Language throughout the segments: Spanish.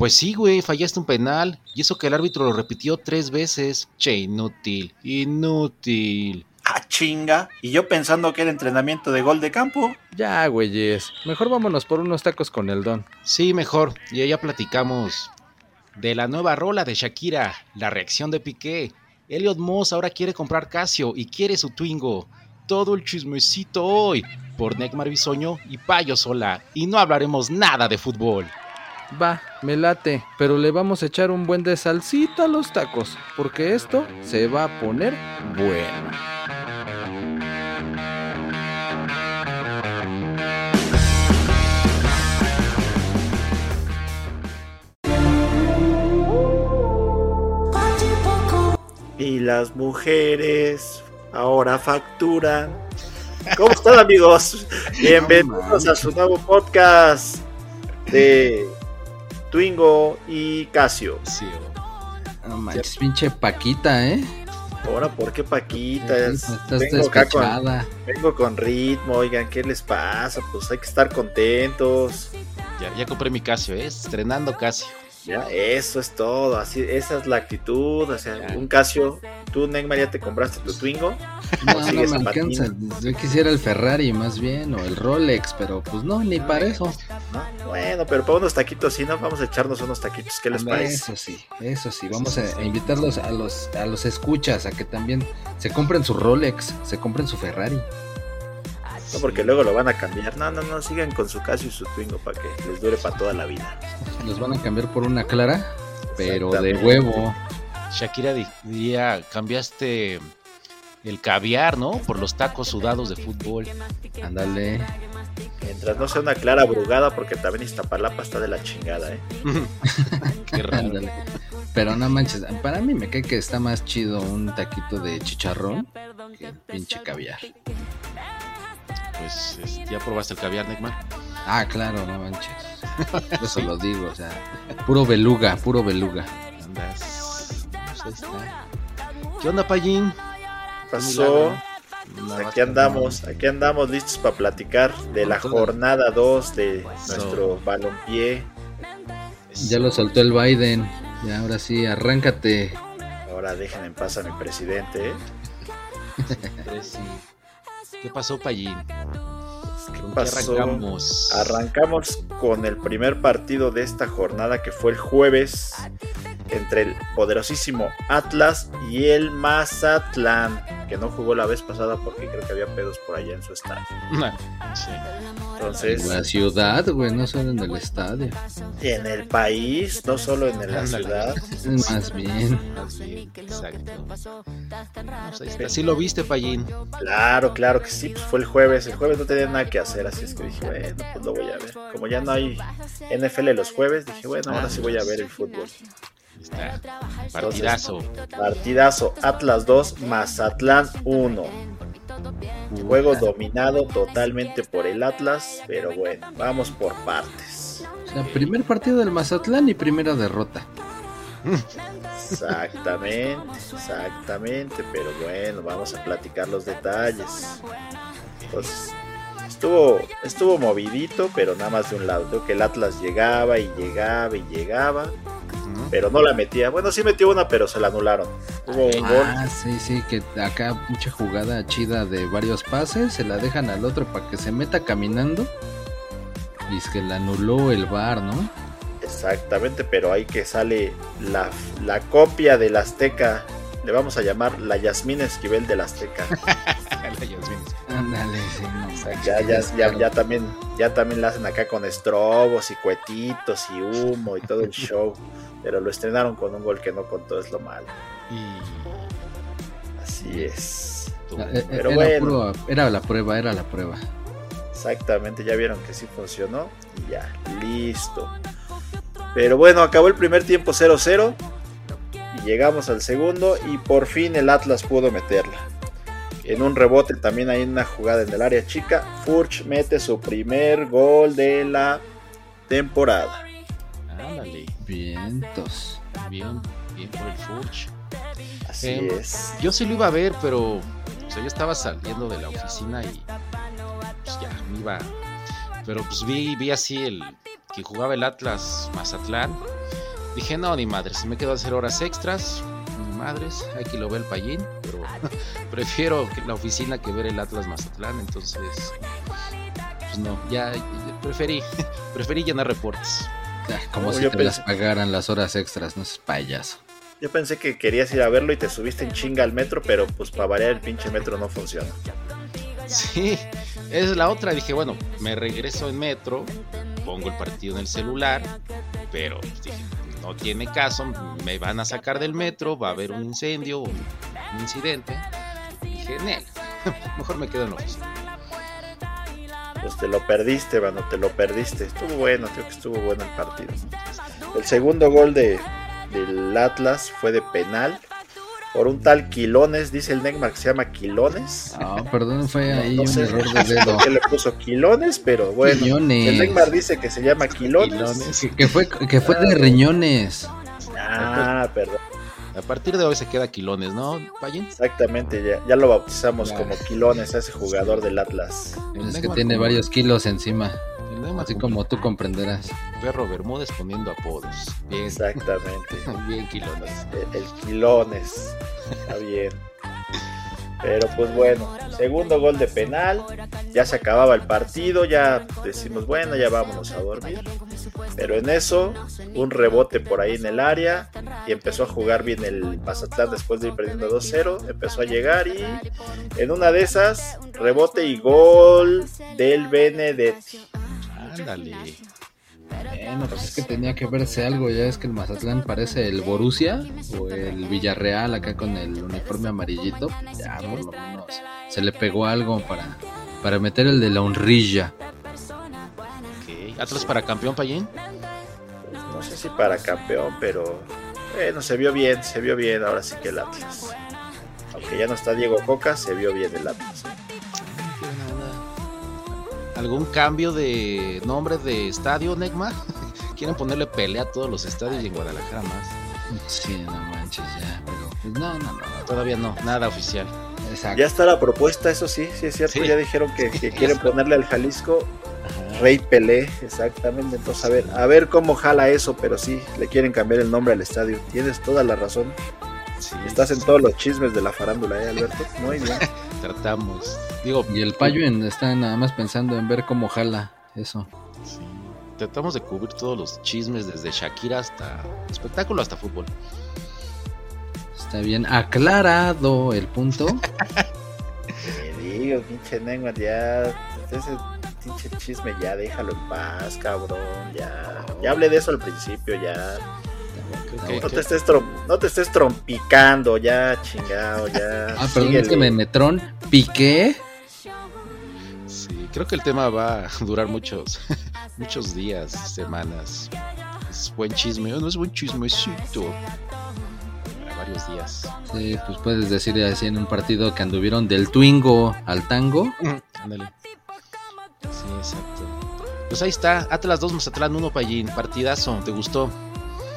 Pues sí, güey, fallaste un penal. Y eso que el árbitro lo repitió tres veces. Che, inútil, inútil. Ah, chinga. Y yo pensando que era entrenamiento de gol de campo. Ya, güeyes. Mejor vámonos por unos tacos con el don. Sí, mejor. Y ya platicamos de la nueva rola de Shakira, la reacción de Piqué. Elliot Moss ahora quiere comprar Casio y quiere su Twingo. Todo el chismecito hoy por Neymar Bisoño y Payo Sola. Y no hablaremos nada de fútbol. Va, me late, pero le vamos a echar un buen de salsita a los tacos, porque esto se va a poner bueno. Y las mujeres ahora facturan. ¿Cómo están amigos? Bienvenidos a su nuevo podcast de Twingo y Casio. Sí, no manches, pinche Paquita, ¿eh? Ahora, ¿por qué Paquita? Estás vengo, con, vengo con ritmo, oigan, ¿qué les pasa? Pues hay que estar contentos. Ya, ya compré mi Casio, ¿eh? Estrenando Casio. Ya, eso es todo, así, esa es la actitud, o sea, un Casio, tú Neymar ya te compraste tu Twingo. No, no me alcanza, yo quisiera el Ferrari más bien, o el Rolex, pero pues no, ni para eso. Bueno, pero para unos taquitos sí, ¿no? Vamos a echarnos unos taquitos, ¿qué les parece? Eso sí, eso sí, vamos a, invitarlos a los, a los escuchas a que también se compren su Rolex, se compren su Ferrari. No, porque luego lo van a cambiar. No, no, no, sigan con su Casio y su Twingo para que les dure para toda la vida. Los van a cambiar por una clara, pero de huevo. Shakira diría, cambiaste el caviar, ¿no? Por los tacos sudados de fútbol. Ándale. Mientras no sea una clara brugada, porque también Iztapalapa está de la chingada, ¿eh? Qué raro. Pero no manches, para mí me cae que está más chido un taquito de chicharrón que pinche caviar pues ya probaste el caviar, Neckman. Ah, claro, no manches. Eso lo digo, o sea, puro beluga, puro beluga. Andas. Pues ¿Qué onda, Payín? Pasó. aquí andamos, aquí andamos listos para platicar de la jornada 2 de nuestro balompié. Ya lo soltó el Biden. Ya ahora sí, arráncate. Ahora dejen en paz a mi presidente, ¿eh? ¿Qué pasó, Payín? Arrancamos? arrancamos con el primer partido de esta jornada que fue el jueves entre el poderosísimo Atlas y el Mazatlán, que no jugó la vez pasada porque creo que había pedos por allá en su estadio. Sí. Entonces, en la ciudad, güey, no solo en el estadio. En el país, no solo en la ciudad. Más bien. Exacto. Así lo viste, Payín. Claro, claro que sí, pues fue el jueves. El jueves no tenía nada que hacer, así es que dije, bueno, pues lo voy a ver. Como ya no hay NFL los jueves, dije, bueno, ahora sí voy a ver el fútbol. Partidazo. partidazo. Atlas 2, Mazatlán 1. Juego dominado totalmente por el Atlas, pero bueno, vamos por partes. O sea, primer partido del Mazatlán y primera derrota. Exactamente, exactamente, pero bueno, vamos a platicar los detalles. Entonces, estuvo, estuvo movidito, pero nada más de un lado. Creo que el Atlas llegaba y llegaba y llegaba pero no la metía. Bueno, sí metió una, pero se la anularon. Hubo un ah, sí, sí, que acá mucha jugada chida de varios pases, se la dejan al otro para que se meta caminando. Y es que la anuló el bar, ¿no? Exactamente, pero ahí que sale la, la copia del Azteca le vamos a llamar la Yasmín Esquivel del Azteca. La Yasmín. Ándale, sí, no manches, Ya, qué ya, ya, descaro. ya también, ya también la hacen acá con estrobos y cuetitos y humo y todo el show. Pero lo estrenaron con un gol que no contó, es lo malo. Y. Así es. Ah, eh, eh, Pero era, bueno. puro- era la prueba, era la prueba. Exactamente, ya vieron que sí funcionó. Y ya, listo. Pero bueno, acabó el primer tiempo 0-0. Y llegamos al segundo. Y por fin el Atlas pudo meterla. En un rebote también hay una jugada en el área chica. Furch mete su primer gol de la temporada. Ándale. Vientos. Bien, bien por el Furch. Así Em, es. Yo sí lo iba a ver, pero o sea, yo estaba saliendo de la oficina y pues ya me iba. Pero pues vi, vi así el que jugaba el Atlas Mazatlán. Dije, no, ni madre, si me quedo a hacer horas extras, ni madres, hay que lo ve el payín, pero prefiero la oficina que ver el Atlas Mazatlán, entonces pues no, ya, ya preferí, preferí llenar reportes. Como No, si te pensé- las pagaran las horas extras, no es payaso. Yo pensé que querías ir a verlo y te subiste en chinga al metro, pero pues para variar el pinche metro no funciona. Sí, esa es la otra. Dije, bueno, me regreso en metro, pongo el partido en el celular, pero pues, dije, no tiene caso, me van a sacar del metro, va a haber un incendio, un, incidente. Dije, Nel, mejor me quedo en la oficina. Pues te lo perdiste, mano, te lo perdiste. Estuvo bueno, creo que estuvo bueno el partido. El segundo gol de, del Atlas fue de penal. Por un tal Quilones, dice el Neymar que se llama Quilones. Ah, perdón, fue ahí no un sé error de dedo. por qué le puso Quilones, pero bueno. Riñones. El Neymar dice que se llama Quilones. Quilones. Que, que fue, que fue de riñones. Ah, perdón. A partir de hoy se queda Quilones, ¿no? Exactamente, ya, ya lo bautizamos como Quilones a ese jugador del Atlas. Es que tiene varios kilos encima. Así como como tú comprenderás. Perro Bermúdez poniendo apodos. Bien, Exactamente. bien Quilones. El, el Quilones. Está bien. Pero pues bueno, segundo gol de penal. Ya se acababa el partido. Ya decimos, bueno, ya vámonos a dormir. Pero en eso, un rebote por ahí en el área. Y empezó a jugar bien el Mazatlán después de ir perdiendo 2-0. Empezó a llegar y en una de esas, rebote y gol del Benedetti. Ándale. Bueno, pues es que tenía que verse algo. Ya es que el Mazatlán parece el Borussia o el Villarreal acá con el uniforme amarillito. Ya por lo menos se le pegó algo para, para meter el de la honrilla. Atlas para campeón, Payín. Pues, no sé si para campeón, pero bueno, se vio bien, se vio bien ahora sí que el Atlas. Aunque ya no está Diego Coca, se vio bien el Atlas. ¿Algún cambio de nombre de estadio, Negma? ¿Quieren ponerle pelea a todos los estadios y en Guadalajara más? Sí, no manches, ya. Pero pues, no, no, no. no. Todavía no, nada oficial. Exacto. Ya está la propuesta, eso sí, sí es cierto. Sí. Ya dijeron que, que quieren ponerle al Jalisco Rey Pelé, exactamente. Entonces, a ver, a ver cómo jala eso, pero sí, le quieren cambiar el nombre al estadio. Tienes toda la razón. Sí, Estás en todos los chismes de la farándula, ¿eh, Alberto? Muy bien. Tratamos. Digo, Y el payo está nada más pensando en ver cómo jala eso. sí, tratamos de cubrir todos los chismes desde Shakira hasta espectáculo hasta fútbol. Está bien aclarado el punto. Me digo, pinche Neymar, ya. Ese pinche chisme ya, déjalo en paz, cabrón. Ya. Ya hablé de eso al principio, ya. ¿Qué- No te estés, no te estés trompicando, ya, chingado, ya. Ah, perdón, es que síguele. me metrón. Piqué. Sí, creo que el tema va a durar muchos, muchos días, semanas. Es buen chisme, no es buen chismecito. Para varios días. Sí, pues puedes decir así en un partido que anduvieron del Twingo al tango. Ándale. Sí, exacto. Pues ahí está, Atlas 2, Mazatlán 1, Payín. Partidazo, ¿te gustó?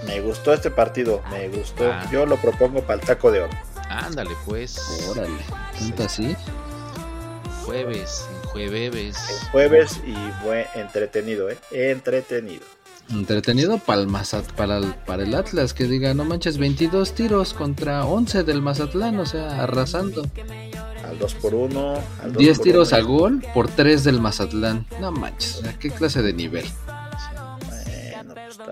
Me gustó este partido, me gustó. Ah. Yo lo propongo para el taco de oro. Ándale, pues. Órale, tanto así. Jueves, en jueves. El jueves y fue entretenido, ¿eh? Entretenido. Entretenido para el, Mazat- para, el, para el Atlas, que diga, no manches, 22 tiros contra 11 del Mazatlán, o sea, arrasando. Al 2 por 1 al 2 10 por tiros uno. a gol por 3 del Mazatlán. No manches, o sea, ¿qué clase de nivel?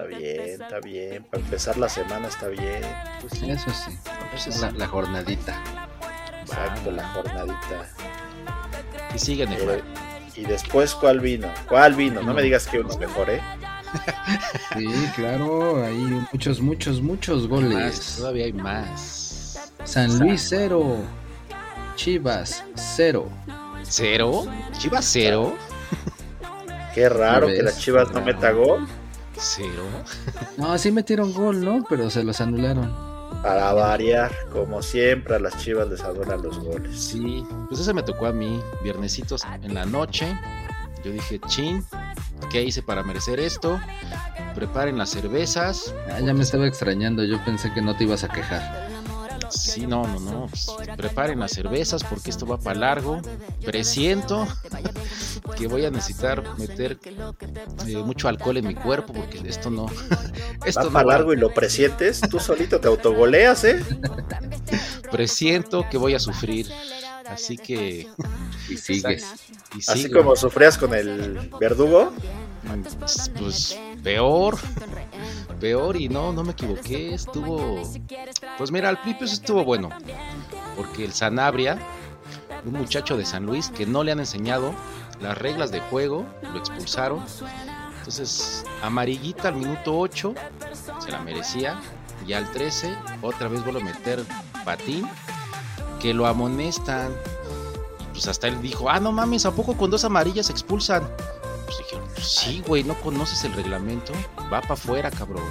Está bien, está bien. Para empezar la semana está bien. Pues eso sí. Pues es la, la jornadita. Exacto, la jornadita. Y siguen Pero- y después, ¿cuál vino? ¿Cuál vino? No me digas que uno mejor, ¿eh? Sí, claro, hay muchos, muchos, muchos más, goles. todavía hay más. San Luis cero, Chivas cero. ¿Cero? ¿Chivas cero? Qué raro ¿Ya que ves? la Chivas no meta gol. ¿Cero? No, sí metieron gol, ¿no? Pero se los anularon. Para variar, como siempre, a las Chivas les adoran los goles. Sí, pues ese me tocó a mí, viernesitos en la noche. Yo dije, chin, ¿qué hice para merecer esto? Preparen las cervezas. Ah, ya me estaba extrañando, yo pensé que no te ibas a quejar. Sí, no, no, no. preparen las cervezas porque esto va para largo. Presiento que voy a necesitar meter eh, mucho alcohol en mi cuerpo porque esto no. esto Va no para va- largo y lo presientes, tú solito te autogoleas, ¿eh? Presiento que voy a sufrir. Así que. Y sigues. y Así sigo. como sufrías con el verdugo. Pues peor. Peor y no, no me equivoqué. Estuvo. Pues mira, al principio estuvo bueno. Porque el Sanabria, un muchacho de San Luis que no le han enseñado las reglas de juego, lo expulsaron. Entonces, amarillita al minuto 8, se la merecía. Y al 13, otra vez vuelve a meter patín, que lo amonestan. Y pues hasta él dijo, ah, no mames, ¿a poco con dos amarillas se expulsan? Pues dijeron, sí, güey, no conoces el reglamento. Va para afuera, cabrón.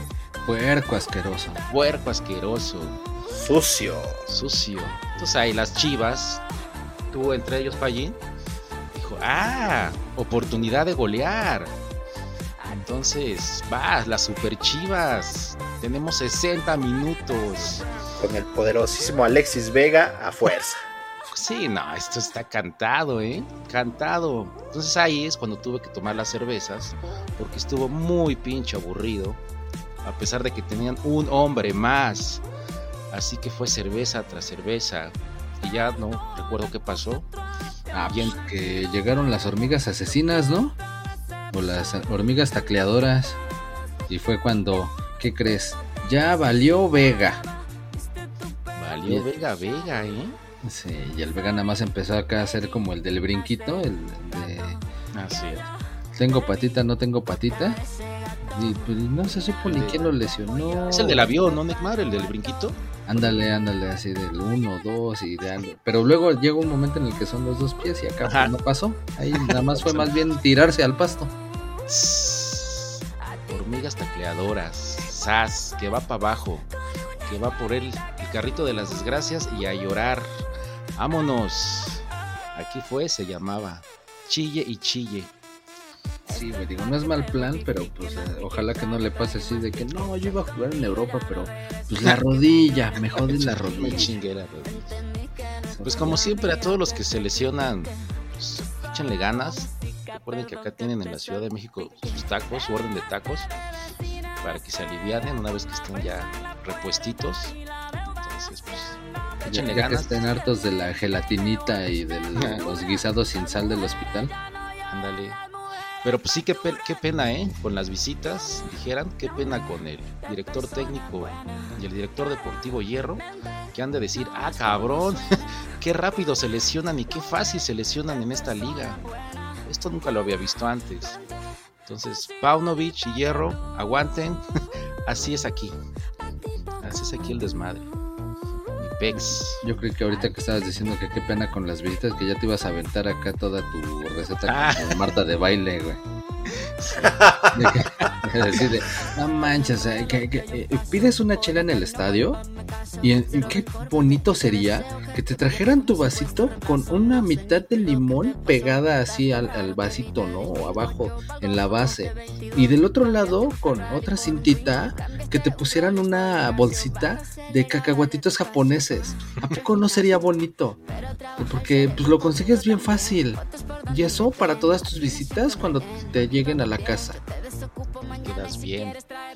Puerco asqueroso. Puerco asqueroso, Sucio. sucio. Entonces ahí las chivas, tuvo entre ellos Pallín, dijo, ah, oportunidad de golear. Entonces, va, las super chivas. Tenemos 60 minutos. Con el poderosísimo Alexis Vega a fuerza. Sí, no, esto está cantado, ¿eh? Cantado. Entonces ahí es cuando tuve que tomar las cervezas, porque estuvo muy pinche aburrido, a pesar de que tenían un hombre más. Así que fue cerveza tras cerveza. Y ya no recuerdo qué pasó. Ah, Bien. pues que llegaron las hormigas asesinas, ¿no? O las hormigas tacleadoras. Y fue cuando, ¿qué crees? Ya valió Vega. Valió. Vega Vega, ¿eh? Sí, y el Vega nada más empezó acá a hacer como el del brinquito, el de Así es. tengo patita, no tengo patita. Y pues no se supo ni quién lo lesionó. Es el del avión, ¿no, Neymar? El del brinquito. Ándale, ándale, así del 1, 2 y de algo. Pero luego llega un momento en el que son los dos pies y acá pues, no pasó. Ahí nada más fue más bien tirarse al pasto. Hormigas tacleadoras. Sas, que va para abajo. Que va por él, el carrito de las desgracias y a llorar. Vámonos. Aquí fue, se llamaba. Chille y chille. Sí, güey, digo, no es mal plan, pero pues eh, ojalá que no le pase así de que no, yo iba a jugar en Europa, pero pues la rodilla, me jode la Me rodilla. chingué la rodilla. Pues como siempre, a todos los que se lesionan, pues, échenle ganas. Recuerden que acá tienen en la Ciudad de México sus tacos, su orden de tacos, para que se alivianen una vez que estén ya repuestitos. Entonces, pues, échenle ya que ganas. estén hartos de la gelatinita y de los guisados sin sal del hospital. Ándale. Pero pues sí, qué, pe- qué pena, ¿eh? Con las visitas, dijeran, qué pena con el director técnico y el director deportivo Hierro, que han de decir, ah, cabrón, qué rápido se lesionan y qué fácil se lesionan en esta liga. Esto nunca lo había visto antes. Entonces, Paunovic y Hierro, aguanten. Así es aquí. Así es aquí el desmadre. Pex. Yo creo que ahorita que estabas diciendo que qué pena con las visitas, que ya te ibas a aventar acá toda tu receta Ah. como Marta de baile, güey. De que- de decir de, no manches, que- que, eh, pides una chela en el estadio y, y qué bonito sería que te trajeran tu vasito con una mitad de limón pegada así al, al vasito, ¿no? O abajo en la base. Y del otro lado con otra cintita que te pusieran una bolsita de cacahuatitos japoneses. ¿A poco no sería bonito? Porque pues lo consigues bien fácil. Y eso para todas tus visitas cuando te lleguen a la casa. Quedas bien.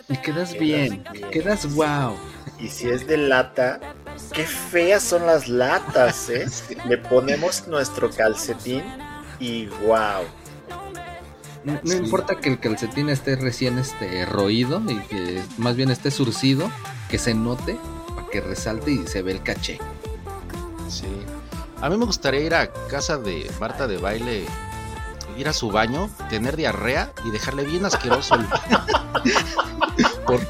Y quedas Quedas bien, bien. quedas wow. Y si es de lata, qué feas son las latas, ¿eh? Le ponemos nuestro calcetín y wow. No, no importa que el calcetín esté recién este roído y que más bien esté surcido, que se note para que resalte y se ve el caché. Sí. A mí me gustaría ir a casa de Marta de baile, ir a su baño, tener diarrea y dejarle bien asqueroso el... por,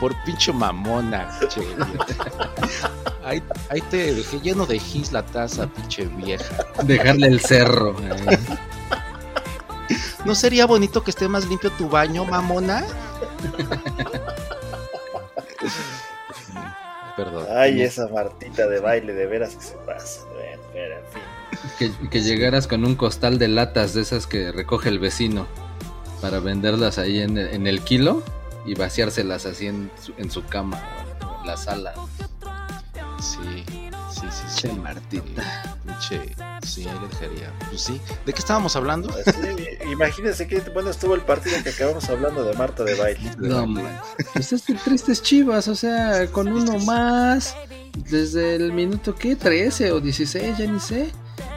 por pinche mamona, che. Ahí, ahí te dejé lleno de gis la taza, pinche vieja. Dejarle el cerro. eh. ¿No sería bonito que esté más limpio tu baño, mamona? Perdón. Ay, esa Martita de baile, de veras que se pasa. Bueno, pero en fin. Que, que llegaras con un costal de latas de esas que recoge el vecino para venderlas ahí en, en el kilo y vaciárselas así en su, en su cama o en la sala. Sí, sí, sí, sí. Che, Martita. Pinche, sí, ahí le dejaría. Pues sí. ¿De qué estábamos hablando? Sí, imagínense que bueno estuvo el partido que acabamos hablando de Marta de baile. No, man. Pues es que tristes chivas, o sea, con uno más, desde el minuto que 13 o 16, ya ni sé.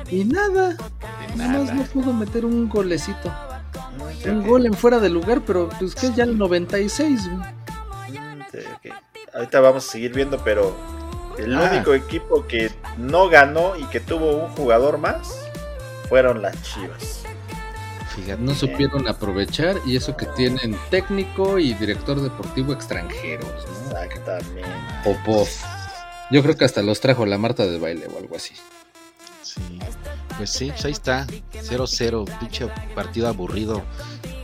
Y nada, De nada más no nada. pudo meter un golecito. Un gol en fuera de lugar, pero pues que ya el 96. güey. Mm, sí, ok. Ahorita vamos a seguir viendo, pero el Ah. único equipo que no ganó y que tuvo un jugador más fueron las Chivas. Fíjate. No supieron aprovechar y eso que tienen técnico y director deportivo extranjeros, ¿no? Exactamente. Popov. Yo creo que hasta los trajo la Marta de baile o algo así. Sí. Pues sí, pues ahí está. 0-0, pinche partido aburrido.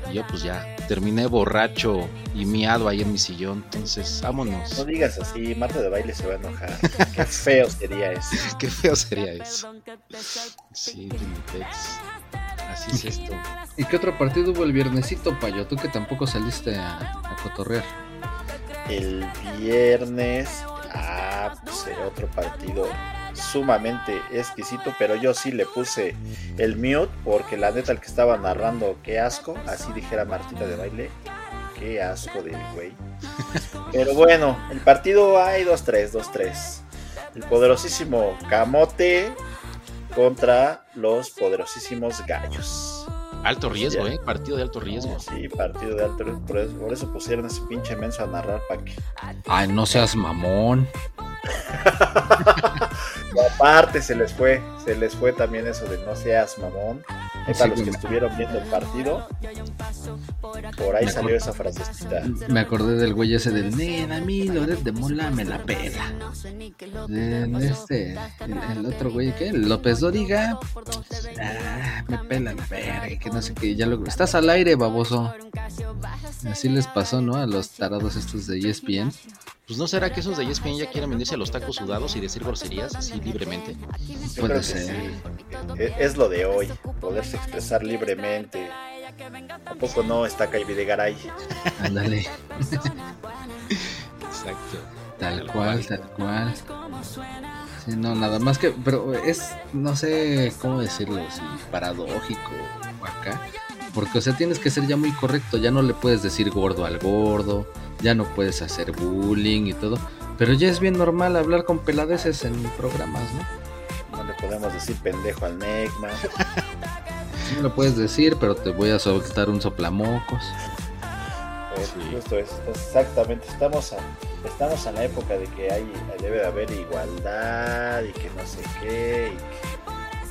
Y yo pues ya terminé borracho y miado ahí en mi sillón. Entonces, No vámonos. digas así, Marta de baile se va a enojar. Qué feo sería eso. Qué feo sería eso. Sí, Vinitex. Así es esto. ¿Y qué otro partido hubo el viernesito, Payo? Tú que tampoco saliste a, a cotorrear. El viernes, ah, pues era otro partido sumamente exquisito, pero yo sí le puse el mute porque la neta el que estaba narrando, qué asco, así dijera Martita de baile, qué asco de güey. Pero bueno, el partido hay 2-3, 2-3. El poderosísimo Camote contra los poderosísimos Gallos. Alto riesgo, ¿eh? Partido de alto riesgo. Sí, partido de alto riesgo, por eso, por eso pusieron ese pinche menso a narrar para que Ay, no seas mamón. Y aparte se les fue, se les fue también eso de no seas mamón. Sí, a los que estuvieron viendo el partido. Por ahí Me salió esa frasecita. Me acordé del güey ese del Nena, a mí Loret de Mola me la pela. Este, el, el otro güey, ¿qué? López Doriga. Ah, me pela la verga, que no sé qué. Ya lo, estás al aire, baboso. Así les pasó, ¿no? A los tarados estos de ESPN. Pues no será que esos de ESPN ya quieren venirse a los tacos sudados y decir groserías así libremente. Yo Puede creo que ser. sí. Es lo de hoy, poderse expresar libremente. Tampoco no está Kai Videgaray. Ándale, Exacto. tal cual, tal cual. Sí, no, nada más que, pero es, no sé cómo decirlo, si paradójico o acá. Porque, o sea, tienes que ser ya muy correcto. Ya no le puedes decir gordo al gordo. Ya no puedes hacer bullying y todo. Pero ya es bien normal hablar con peladeces en programas, ¿no? No le podemos decir pendejo al Negma. No lo puedes decir, pero te voy a soltar un soplamocos. Pues, Sí. Justo es, exactamente. Estamos, a- estamos en la época de que hay, debe de haber igualdad y que no sé qué. Y que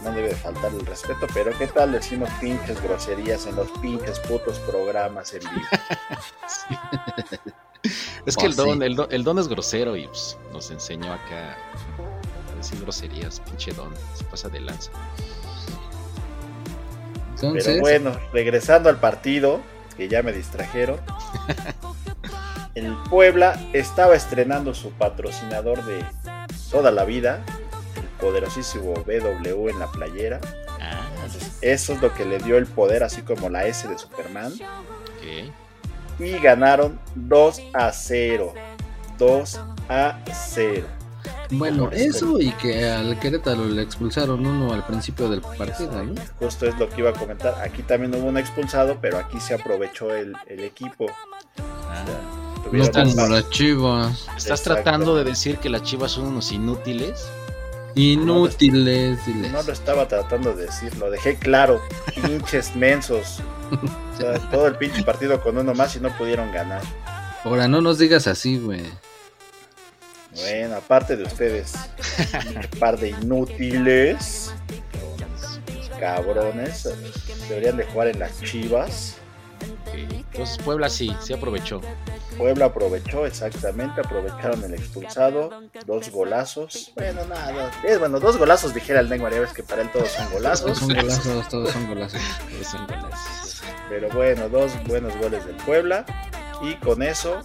no debe de faltar el respeto. Pero ¿qué tal decimos pinches groserías en los pinches putos programas en vivo? Es que el Pues don, sí. el don, el don es grosero y pues, nos enseñó acá a decir groserías, pinche don, se pasa de lanza. Entonces, Pero bueno, regresando al partido, que ya me distrajeron. El Puebla estaba estrenando su patrocinador de toda la vida, el poderosísimo BW en la playera. Ah, Entonces, eso es lo que le dio el poder, así como la S de Superman. Y ganaron 2 a 0. 2 a 0. bueno, eso y que al Querétaro le expulsaron uno al principio del partido, ¿no? Justo es lo que iba a comentar. Aquí también hubo un expulsado, pero aquí se aprovechó el, el equipo. Ah, No como las chivas. ¿Estás Exacto. tratando de decir que las chivas son unos inútiles? Inútiles. No lo estaba tratando de decir, lo dejé claro. Pinches mensos. O sea, todo el pinche partido con uno más y no pudieron ganar. Ahora, no nos digas así, güey. Bueno, aparte de ustedes, un par de inútiles, cabrones, deberían de jugar en las chivas. Entonces Puebla sí, sí aprovechó. Puebla aprovechó exactamente, aprovecharon el expulsado, dos golazos. Bueno, nada, bueno, dos golazos dijera el Neymar, ya ves que para él todos son Todos golazos. son golazos, todos son golazos. Todos son golazos. Pero bueno, dos buenos goles del Puebla. Y con eso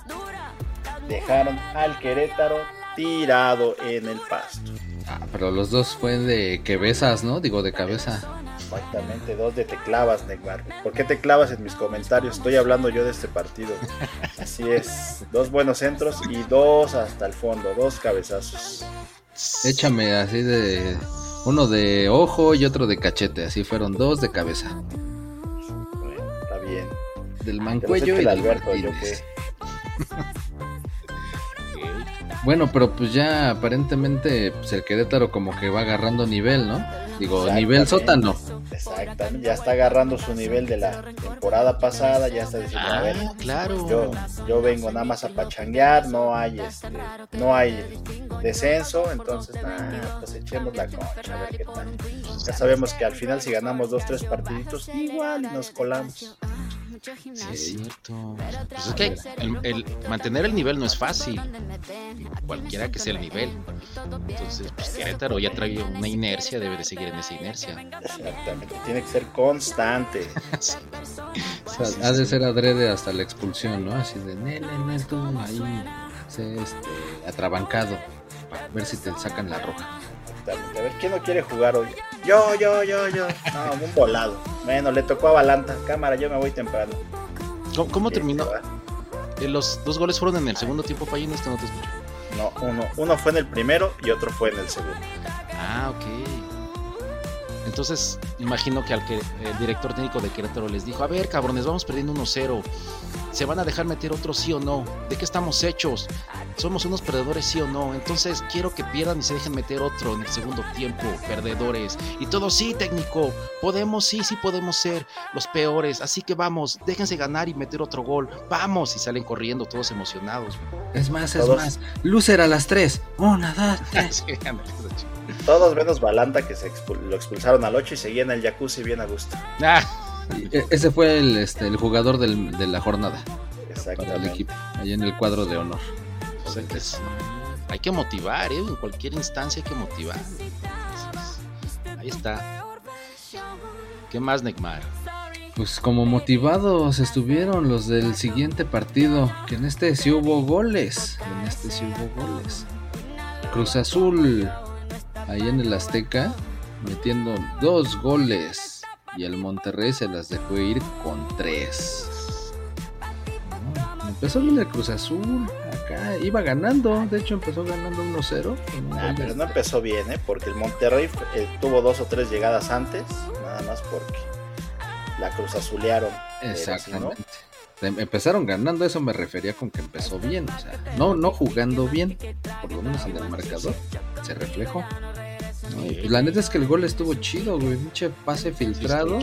dejaron al Querétaro tirado en el pasto. Ah, pero los dos fue de que besas, ¿no? Digo, de cabeza. Exactamente, dos de te clavas, Neymar. ¿Por qué te clavas en mis comentarios? Estoy hablando yo de este partido. Así es, dos buenos centros y dos hasta el fondo, dos cabezazos. Échame así de. Uno de ojo y otro de cachete. Así fueron dos de cabeza. Bueno, está bien. Del mancuello y el del Alberto, yo Martínez. Bueno, pero pues ya aparentemente pues el Querétaro como que va agarrando nivel, ¿no? Digo, nivel sótano. Exactamente, ya está agarrando su nivel de la temporada pasada, ya está diciendo, a ver, Ah, claro. yo, yo vengo nada más a pachanguear, no hay este, no hay descenso, entonces nah, pues echemos la concha, a ver qué tal. Ya sabemos que al final si ganamos dos, tres partiditos, igual nos colamos. Sí, es cierto. Pues es que el, el- mantener el nivel no es fácil. Cualquiera que sea el nivel. Entonces, pues Querétaro ya trae una inercia, debe de seguir en esa inercia. Exactamente, tiene que ser constante. Sí. O sea, ha de ser adrede hasta la expulsión, ¿no? Así de, nene, nene, tú ahí, este, atrabancado, para ver si te sacan la roja. Exactamente. A ver, ¿quién no quiere jugar hoy? Yo, yo, yo, yo. No, un volado. Bueno, le tocó a Balanta. Cámara, yo me voy temprano. ¿Cómo, cómo terminó? Eh, Los dos goles fueron en el segundo tiempo, Payín, esto no te escucho. No, uno, uno fue en el primero y otro fue en el segundo. Ah, ok. Entonces, imagino que al que el director técnico de Querétaro les dijo, a ver, cabrones, vamos perdiendo 1-0. ¿Se van a dejar meter otro sí o no? ¿De qué estamos hechos? ¿Somos unos perdedores sí o no? Entonces quiero que pierdan y se dejen meter otro en el segundo tiempo, perdedores. Y todos, sí, técnico, podemos, sí, sí podemos ser los peores. Así que vamos, déjense ganar y meter otro gol. Vamos, y salen corriendo todos emocionados. Es más, es Todos. más, Lucer a las tres. Una, dos, tres. Todos menos Balanta que se expul- lo expulsaron al 8 y seguía en el jacuzzi bien a gusto. Ah, e- Ese fue el, este, el jugador del- de la jornada para el equipo, ahí en el cuadro de honor. O sea, que es- hay que motivar, ¿eh? En cualquier instancia hay que motivar. Entonces, ahí está. ¿Qué más, Neymar? Pues como motivados estuvieron los del siguiente partido, que en este sí hubo goles, en este sí hubo goles. Cruz Azul, ahí en el Azteca, metiendo dos goles y el Monterrey se las dejó ir con tres. No, empezó bien el Cruz Azul, acá iba ganando, de hecho empezó ganando 1-0. con un Nah, pero no empezó bien, ¿eh? Porque el Monterrey eh, tuvo dos o tres llegadas antes, nada más porque la Cruz Azulearon. pero si no, Exactamente. Em- Empezaron ganando, eso me refería con que empezó bien, o sea, no, no jugando bien, por lo menos en el marcador, se reflejó. Pues, la neta es que el gol estuvo chido, güey, pinche pase filtrado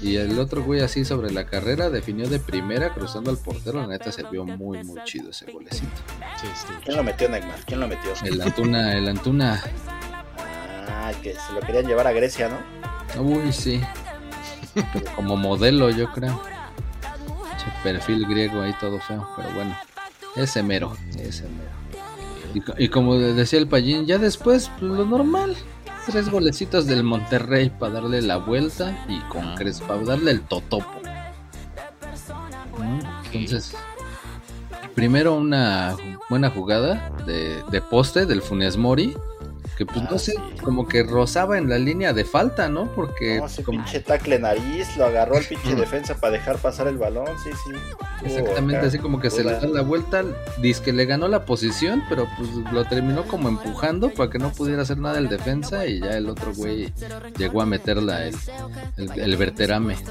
y el otro güey así sobre la carrera definió de primera cruzando al portero, la neta se vio muy muy chido ese golecito. Sí, ¿Quién lo metió, Neymar? ¿Quién lo metió? El Antuna, el Antuna, Ah, que se lo querían llevar a Grecia, ¿no? uy sí, Pero como modelo yo creo. Pinche perfil griego ahí todo feo, pero bueno, ese mero, ese mero. Y, co- y como decía el Payín, ya después, pues, lo normal. Tres golecitos del Monterrey para darle la vuelta y con Ah. Crespo para darle el totopo. Entonces, primero una buena jugada de, de poste del Funes Mori. Que pues Ah, no sé, sí. como que rozaba en la línea de falta, ¿no? Porque No, ese como- pinche tacle nariz, lo agarró el pinche defensa para dejar pasar el balón, sí, sí. Exactamente, así como que se le da la vuelta, dice que le ganó la posición, pero pues lo terminó como empujando para que no pudiera hacer nada el defensa y ya el otro güey llegó a meterla el, el, el verterame. Sí,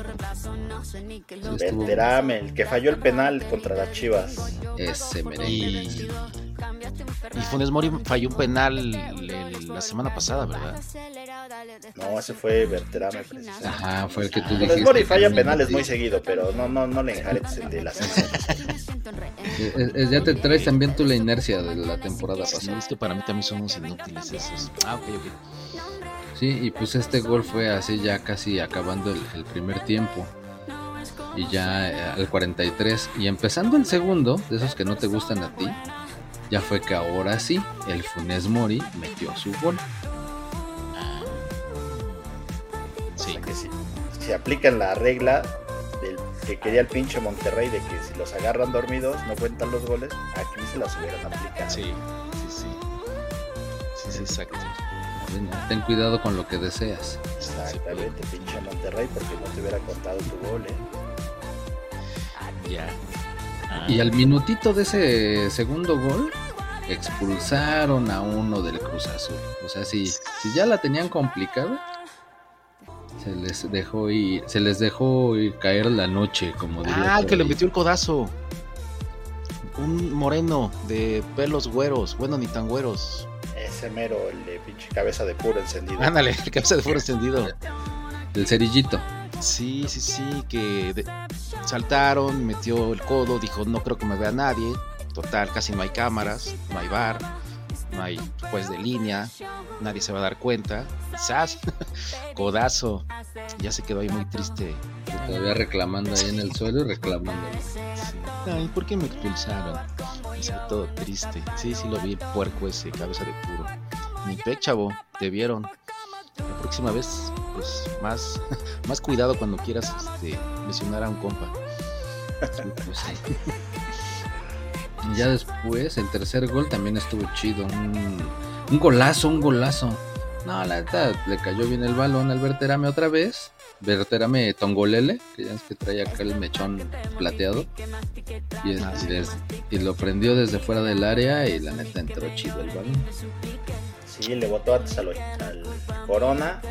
estuvo- Berterame, el que falló el penal contra las Chivas. Ese merengue. Y, y Funes Mori falló un penal el la semana pasada, ¿verdad? No, ese fue precisamente. Ajá, fue el que tú dijiste. Mori falla penales muy seguido, pero no, no, no le enjaretes el de las Es- es- ya te traes también tú la inercia de la temporada Sí, pasada. es que para mí también son unos inútiles esos. Ah, ok, ok. Sí, y pues este gol fue así ya casi acabando el, el primer tiempo. Y ya eh, al 43. Y empezando el segundo, de esos que no te gustan a ti, ya fue que ahora sí, el Funes Mori metió su gol. Sí. que si, si aplican la regla del que quería el pinche Monterrey de que si los agarran dormidos no cuentan los goles, aquí se las hubieran aplicado. Sí, sí, sí. Sí, sí, exacto. Ten- Ten cuidado con lo que deseas. Exactamente, pinche Monterrey, porque no te hubiera contado tu gol, ¿eh? Ya. Y al minutito de ese segundo gol, expulsaron a uno del Cruz Azul. O sea, si, si ya la tenían complicada, se les dejó ir, se les dejó ir caer la noche, como diría Ah, que le metió el codazo. Un moreno de pelos güeros. Bueno, ni tan güeros. Ese mero, el de pinche cabeza de puro encendido. Ándale, el cabeza de fuera extendido. El cerillito. Sí, sí, sí, que de- saltaron, metió el codo, dijo, no creo que me vea nadie. Total, casi no hay cámaras, no hay bar, no hay juez de línea, nadie se va a dar cuenta. ¡Sas! Codazo. Ya se quedó ahí muy triste. Todavía reclamando ahí en el suelo y reclamando. Sí. Ay, ¿por qué me expulsaron? Está todo triste. Sí, sí lo vi, el puerco ese, cabeza de puro. Ni pe, chavo, te vieron. La próxima vez, pues más, más cuidado cuando quieras este, lesionar a un compa. Y ya después, el tercer gol también estuvo chido. Un, un golazo, un golazo. No, la neta, le cayó bien el balón al Verterame otra vez. Verterame Tongolele, que ya es que trae acá el mechón plateado. Y, es- Ah, sí. y des- y lo prendió desde fuera del área y la neta entró chido el balón. Sí, le botó antes al, al Corona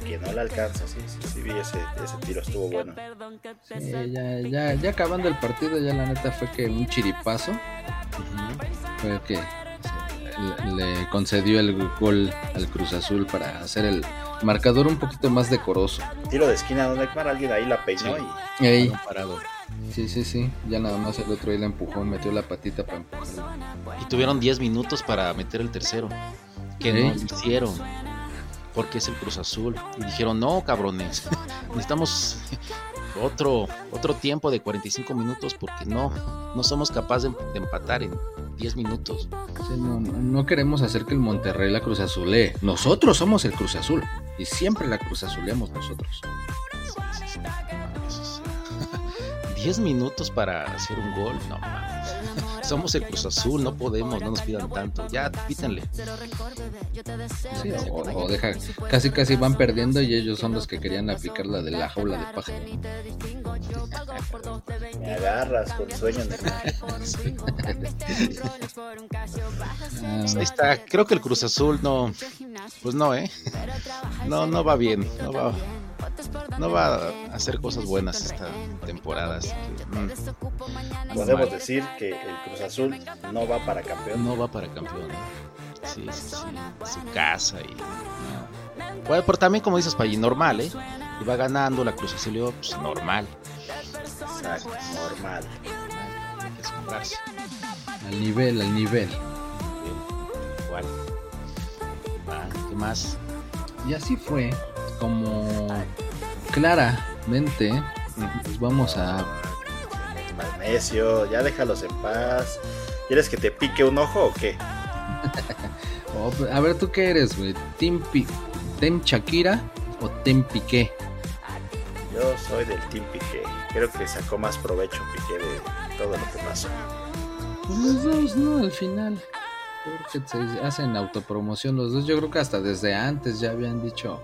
y que no le alcanza. Sí, sí, sí, vi ese, ese tiro, estuvo bueno. Sí, ya, ya, ya acabando el partido, ya la neta fue que un chiripazo fue que le, concedió el gol al Cruz Azul para hacer el marcador un poquito más decoroso. Tiro de esquina donde Ekmar, alguien ahí la peinó Sí. y Ey, parado. sí, sí, sí, ya nada más el otro ahí la empujó, metió la patita para empujarlo. Y tuvieron 10 minutos para meter el tercero. Que no Ey. lo hicieron. Porque es el Cruz Azul. Y dijeron, no, cabrones. Necesitamos otro, otro tiempo de 45 minutos porque no, no somos capaces de, de empatar en 10 minutos. Sí, no, no- no queremos hacer que el Monterrey la Cruz Azulee. Nosotros somos el Cruz Azul y siempre la Cruz Azuleamos nosotros. Sí, sí, 10 minutos para hacer un gol, no mames. Somos el Cruz Azul, no podemos, no nos pidan tanto. Ya, pítanle. Sí, o, o deja, casi casi van perdiendo y ellos son los que querían aplicar la de la jaula de pájaro. me agarras con sueño Ah, Ahí está, creo que el Cruz Azul no, pues no, ¿eh? No, no va bien, no va, no va a hacer cosas buenas esta temporada. así que, mm, Podemos mal. decir que el Cruz Azul no va para campeón. no va para campeón. ¿eh? Sí, sí, sí, su casa y no. Bueno, pero también como dices, Payín, normal, ¿eh? Y va ganando la Cruz Azul, pues normal. Exacto, normal. Hay que asombrarse. al nivel, al nivel. Igual. Va, ¿Qué más? Y así fue como claramente pues vamos a Magnesio, ya déjalos en paz. ¿Quieres que te pique un ojo o qué? oh, a ver tú qué eres, güey, Team, Team Shakira o Team Piqué. Yo soy del Team Piqué. Creo que sacó más provecho Piqué de todo lo que pasó. Pues los dos, ¿no? Al final. Creo que se hacen autopromoción los dos. Yo creo que hasta desde antes ya habían dicho,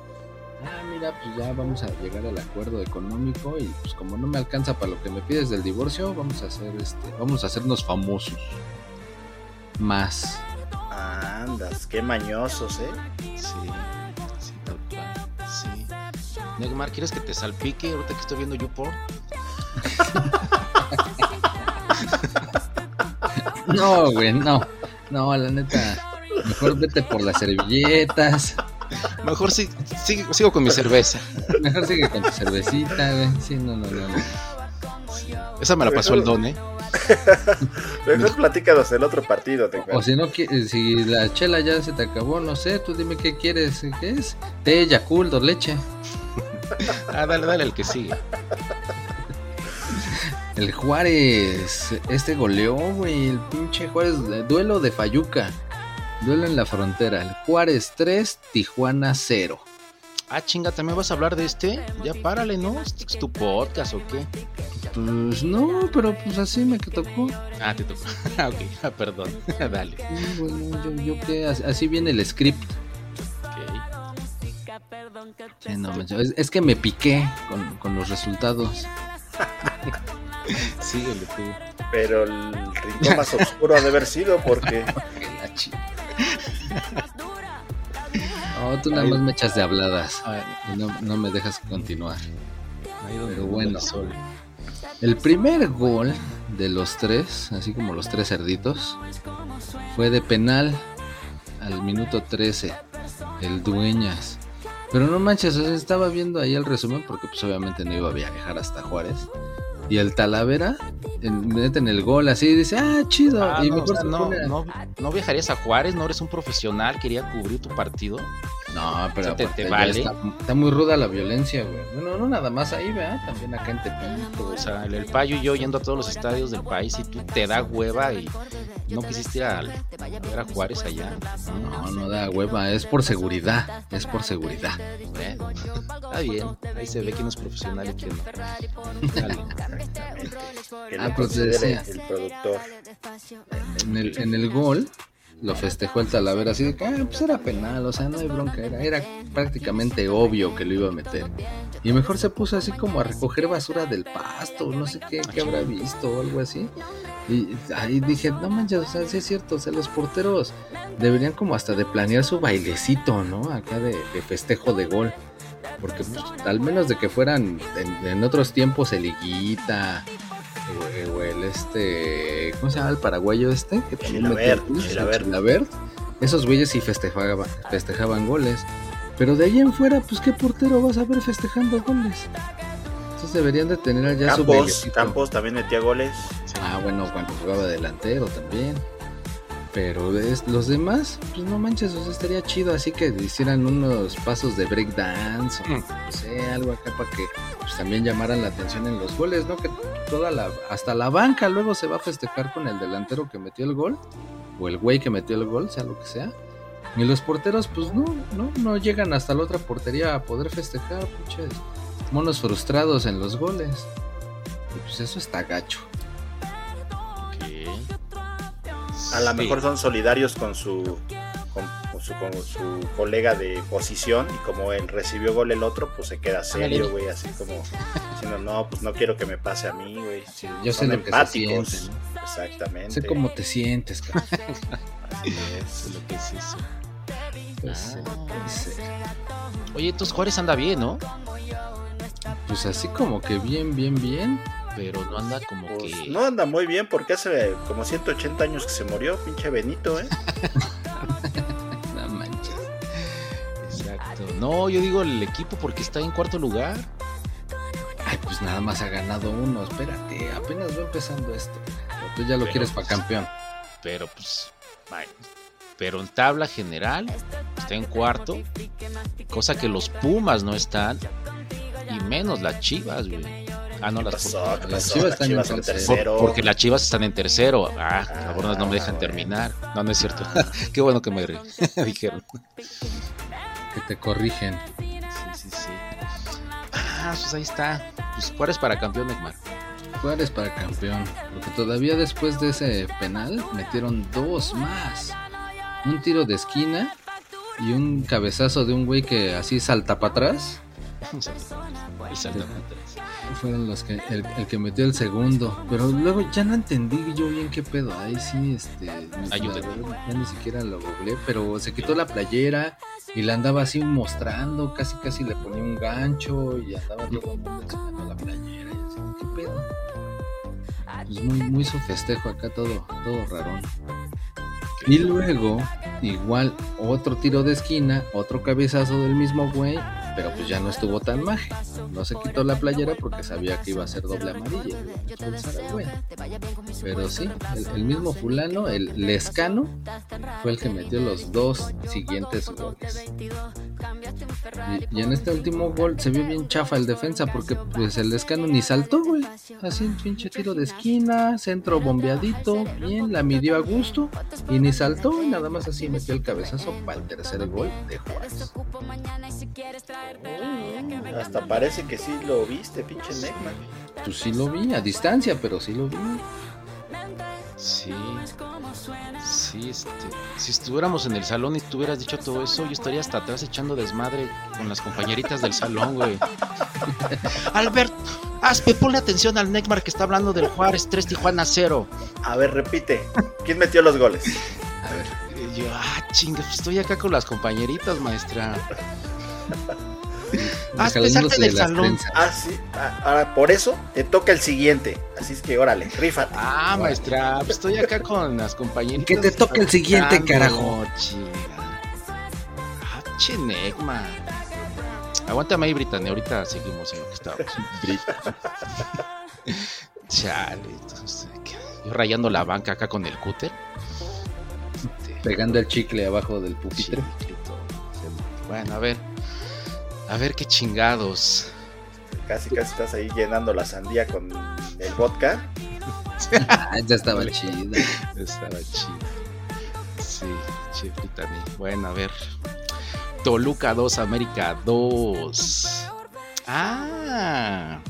ah, mira, pues ya vamos a llegar al acuerdo económico y pues como no me alcanza para lo que me pides del divorcio, vamos a hacer este, vamos a hacernos famosos. Más. Andas, qué mañosos, ¿eh? Sí, sí, tal cual. Sí. Neymar, ¿quieres que te salpique ahorita que estoy viendo YouPorn? No, güey, no. No, la neta. Mejor vete por las servilletas. Mejor sí, sigo, sigo con mi cerveza. Mejor sigue con tu cervecita, güey. Sí, no, no, no. no. Esa me la pasó el don, ¿eh? Mejor platícanos el otro partido. te O si no, qui- si la chela ya se te acabó, no sé, tú dime qué quieres, ¿qué es? Té, Yakult o leche. Ah, dale, dale el que sigue. El Juárez, este goleó, güey, el pinche Juárez, eh, duelo de Fayuca, duelo en la frontera, el Juárez 3, Tijuana 0. Ah, chinga, ¿también vas a hablar de este? Ya párale, ¿no? ¿Es tu podcast o qué? Pues no, pero pues así me que tocó. Ah, te tocó. Ah, ok, ah, perdón. Dale. Bueno, yo, yo qué, así- viene el script. Ok. Sí, no, manches, es, es que me piqué con, con los resultados. Síguele tú. Pero el rincón más oscuro ha de haber sido porque No, tú nada más me echas de habladas y no, no me dejas continuar. Ahí donde Pero bueno. el sol. El primer gol de los tres, así como los tres cerditos, fue de penal al minuto 13, el Dueñas. Pero no manches, o sea, estaba viendo ahí el resumen porque pues obviamente no iba a viajar hasta Juárez. Y el Talavera en- meten el gol así y dice, ah, chido. Ah, y no, mejor o sea, se no, no, no viajarías a Juárez, no eres un profesional, quería cubrir tu partido. No, pero te- vale. está, está muy ruda la violencia, güey. Bueno, no nada más ahí, ¿verdad? También acá en Tepito. O sea, el, el payo y yo yendo a todos los estadios del país y tú te da hueva y no quisiste ir a, a ver a Juárez allá. No, no da hueva, es por seguridad, es por seguridad. Bueno, está bien, ahí se ve quién es profesional y quién no. Dale. Que Ah, considere decía. el productor. En el, en el gol lo festejó el Talavera así de que, ah, pues era penal, o sea, no hay bronca, era, era prácticamente obvio que lo iba a meter. Y mejor se puso así como a recoger basura del pasto, no sé qué, qué habrá visto o algo así. Y ahí dije, no manches, o sea, sí es cierto, o sea, los porteros deberían como hasta de planear su bailecito, ¿no? Acá de, de festejo de gol. Porque pues, al menos de que fueran en, en otros tiempos el Higuita o, o el este, ¿cómo se llama el paraguayo este? Que también. Chilavert. Esos güeyes sí festejaban, festejaban goles. Pero de ahí en fuera, pues qué portero vas a ver festejando goles. Entonces deberían de tener su Campos, bailecito. Campos también metía goles. Ah, bueno, cuando jugaba delantero también. Pero los demás, pues no manches, o sea, estaría chido así que hicieran unos pasos de breakdance o Mm. no sé, algo acá para que pues, también llamaran la atención en los goles, ¿no? Que toda la, hasta la banca luego se va a festejar con el delantero que metió el gol, o el güey que metió el gol, sea lo que sea. Y los porteros, pues no, no, no llegan hasta la otra portería a poder festejar, pinches monos frustrados en los goles. Y pues eso está gacho. A lo Sí. mejor son solidarios con su con, con su con su colega de posición y como él recibió gol el otro, pues se queda serio, güey, así como diciendo, no, pues no quiero que me pase a mí, güey. Sí, yo sé Son lo que se empáticos. siente, ¿no? Exactamente. Sé cómo te sientes, cabrón. Así es. Lo que es eso. Pues, Ah. eh, puede ser. Oye, entonces Juárez anda bien, ¿no? Pues así como que bien, bien, bien. Pero no anda como Pues, que. no anda muy bien porque hace como 180 años que se murió, pinche Benito, ¿eh? No manches. Exacto. No, yo digo el equipo porque está en cuarto lugar. Ay, pues nada más ha ganado uno. Espérate, apenas va empezando esto. Pero tú ya lo Pero, quieres para pues, campeón. Pero pues. vaya. Pero en tabla general está en cuarto. Cosa que los Pumas no están. Y menos las Chivas, güey. Ah, no, ¿Qué las pasó? ¿Qué Las pasó? Chivas Las están en tercero. Por- tercero. porque las Chivas están en tercero. Ah, Ah, no me dejan bueno. terminar. No, no es cierto. Qué bueno que me dijeron. Que te corrigen. Sí, sí, sí. Ah, pues ahí está. Pues Juárez para campeón, Neymar. Juárez para campeón. Porque todavía después de ese penal metieron dos más. Un tiro de esquina y un cabezazo de un güey que así salta para atrás. Y salta para atrás. Fueron los que el, el que metió el segundo. Pero luego ya no entendí yo bien qué pedo. Ahí sí, este. Ayúdame. Ya ni siquiera lo googleé. Pero se quitó la playera y la andaba así mostrando. Casi casi le ponía un gancho y andaba todo el mundo enseñando la playera. Y así, ¿qué pedo? Pues muy, muy su festejo acá, todo, todo rarón. Y luego igual otro tiro de esquina, otro cabezazo del mismo güey, pero pues ya no estuvo tan maje. No se quitó la playera porque sabía que iba a ser doble amarilla. Pero sí, el, el, mismo fulano, el Lescano, fue el que metió los dos siguientes goles. Y, y, en este último gol se vio bien chafa el defensa porque pues el Lescano ni saltó, güey. Así un pinche tiro de esquina, centro bombeadito, bien, la midió a gusto y ni saltó y nada más así metió el cabezazo para el tercer gol de Juárez. Oh, hasta parece que sí lo viste, pinche Neckman. Pues sí lo vi, a distancia, pero sí lo vi. Sí, sí, este, si estuviéramos en el salón y tú hubieras dicho todo eso, yo estaría hasta atrás echando desmadre con las compañeritas del salón, güey. Albert, Aspe, ponle atención al Neckmar que está hablando del Juárez 3 Tijuana 0. A ver, repite, ¿quién metió los goles? A ver. Y yo, ah, chinga, pues estoy acá con las compañeritas, maestra. Ah, del salón. Ah, sí. Ahora, por eso te toca el siguiente. Así es que, órale, rífate. Ah, maestra, pues estoy acá con las compañeritas. Que te toque el siguiente, carajo. Ah. Aguántame ahí, Britannia. Ahorita seguimos en lo que estábamos. Chale. Entonces, yo rayando la banca acá con el cúter. Pegando el chicle abajo del pupitre. Bueno, a ver. A ver qué chingados. Casi, casi estás ahí llenando la sandía con el vodka. ya estaba chido. Estaba chido. Sí, chifrita a mí. Bueno, a ver. Toluca 2, América 2. Ah.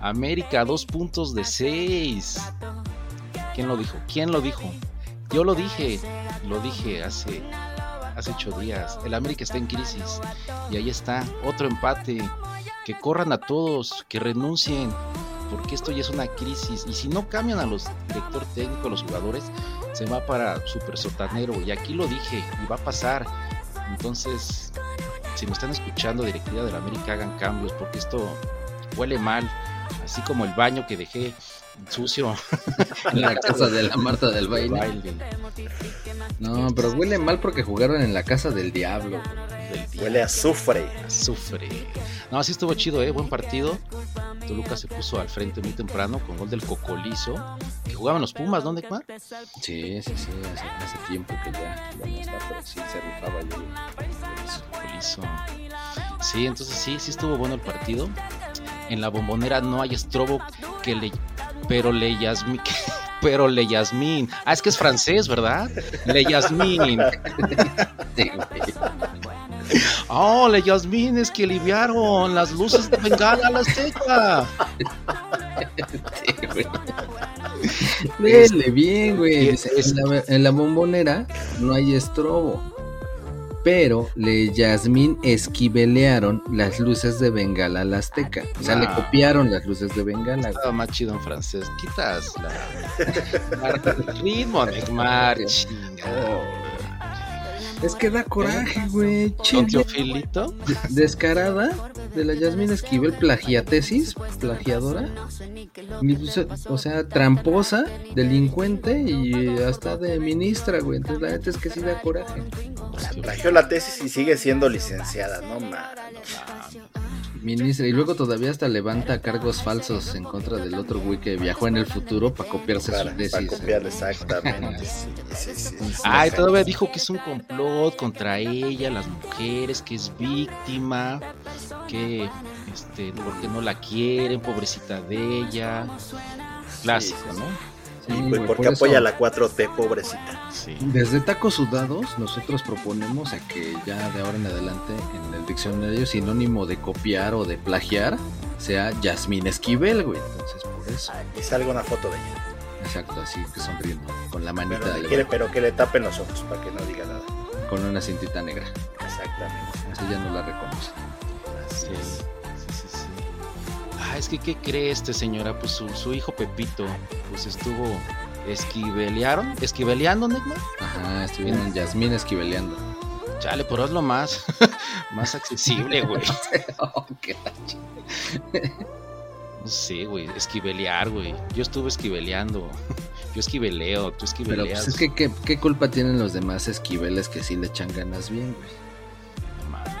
América 2 puntos de 6. ¿Quién lo dijo? ¿Quién lo dijo? Yo lo dije. Lo dije hace hace días. El América está en crisis y ahí está, otro empate. Que corran a todos, que renuncien, porque esto ya es una crisis. Y si no cambian a los director técnico, los jugadores, se va para super sotanero. Y aquí lo dije, y va a pasar. Entonces, si me están escuchando, directiva de la América, hagan cambios, porque esto huele mal. Así como el baño que dejé sucio en la casa de la Marta del baile. baile. No, pero huele mal porque jugaron en la casa del diablo. Del diablo. Huele a azufre. Azufre. No, así estuvo chido, ¿eh? Buen partido. Toluca se puso al frente muy temprano con gol del Cocolizo. Que jugaban los Pumas, ¿dónde, Juan? Sí, sí, sí. Hace, hace, tiempo que ya, ya no está, pero sí se rifaba el Cocolizo. Sí, entonces sí, sí estuvo bueno el partido. En la bombonera no hay estrobo que le pero le Yasmin, pero le Yasmin. Ah, es que es francés, ¿verdad? Le Yasmin. Oh, le Yasmin, es que aliviaron las luces de Bengala a la azteca. Dele bien, güey. En la, en la bombonera no hay estrobo pero le Yasmín esquivelearon las luces de Bengala al Azteca. O sea, le Ah. copiaron las luces de Bengala. Estaba más chido en francés. Quitas la, el ritmo, Neymar. Chinga. Es que da coraje, güey. Teofilito. Descarada de la Yasmín Esquivel, plagiatesis, plagiadora. Pues, O sea, tramposa, delincuente y hasta de ministra, güey. Entonces, la neta es que sí da coraje. Plagió la tesis y sigue siendo licenciada, no mames. Ministra, y luego todavía hasta levanta cargos falsos en contra del otro güey que viajó en el futuro para copiarse Para, su tesis. para copiar exactamente. Sí, sí, sí, sí. Ay, todavía dijo que es un complot contra ella, las mujeres, que es víctima, que este, porque no la quieren, pobrecita de ella. Clásico, ¿no? Sí, Y, güey, güey, ¿Por por qué eso- apoya la 4T, pobrecita? Sí. Desde Tacos Sudados, nosotros proponemos a que ya de ahora en adelante en el diccionario sinónimo de copiar o de plagiar sea Yasmín Esquivel, güey. Entonces, por eso. Y salga una foto de ella. Exacto, así que sonriendo, con la manita Pero, de quiere, pero que le tapen los ojos para que no diga nada. con una cintita negra. Exactamente. Así ya no la reconoce. Así Sí, es. Ah, es que, ¿qué cree este señora? Pues su, su hijo Pepito, pues estuvo esquivelearon, esquiveleando, Neymar. Ajá, estuvieron Yasmín esquiveleando. Chale, pero hazlo más, más accesible, güey. No sé, güey, esquivelear, güey. Yo estuve esquiveleando. Yo esquiveleo, tú Pero esquiveleas. pues es que ¿qué, qué culpa tienen los demás esquiveles que sí le echan ganas bien, güey.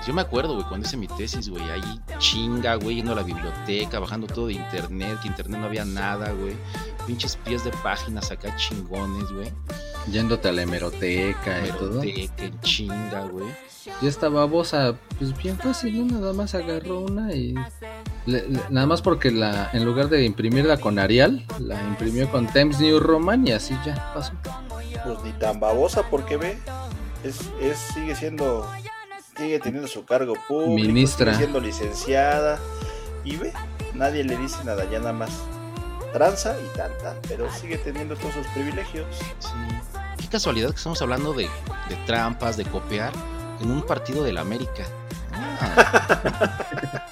Yo me acuerdo, güey, cuando hice mi tesis, güey, ahí chinga, güey, yendo a la biblioteca, bajando todo de internet, que internet no había nada, güey. Pinches pies de páginas acá chingones, güey. Yéndote a la hemeroteca y todo. Chinga, güey. Y esta babosa, pues bien fácil, ¿no? Nada más agarró una y... le- le- nada más porque la en lugar de imprimirla con Arial, la imprimió con Times New Roman y así ya pasó. Pues ni tan babosa porque ve, es, es sigue siendo, sigue teniendo su cargo público, Ministra. sigue siendo licenciada y ve, nadie le dice nada, ya nada más tranza y tanta, pero sigue teniendo todos sus privilegios. Sí. Qué casualidad que estamos hablando de, de trampas, de copiar en un partido de la América. Ah.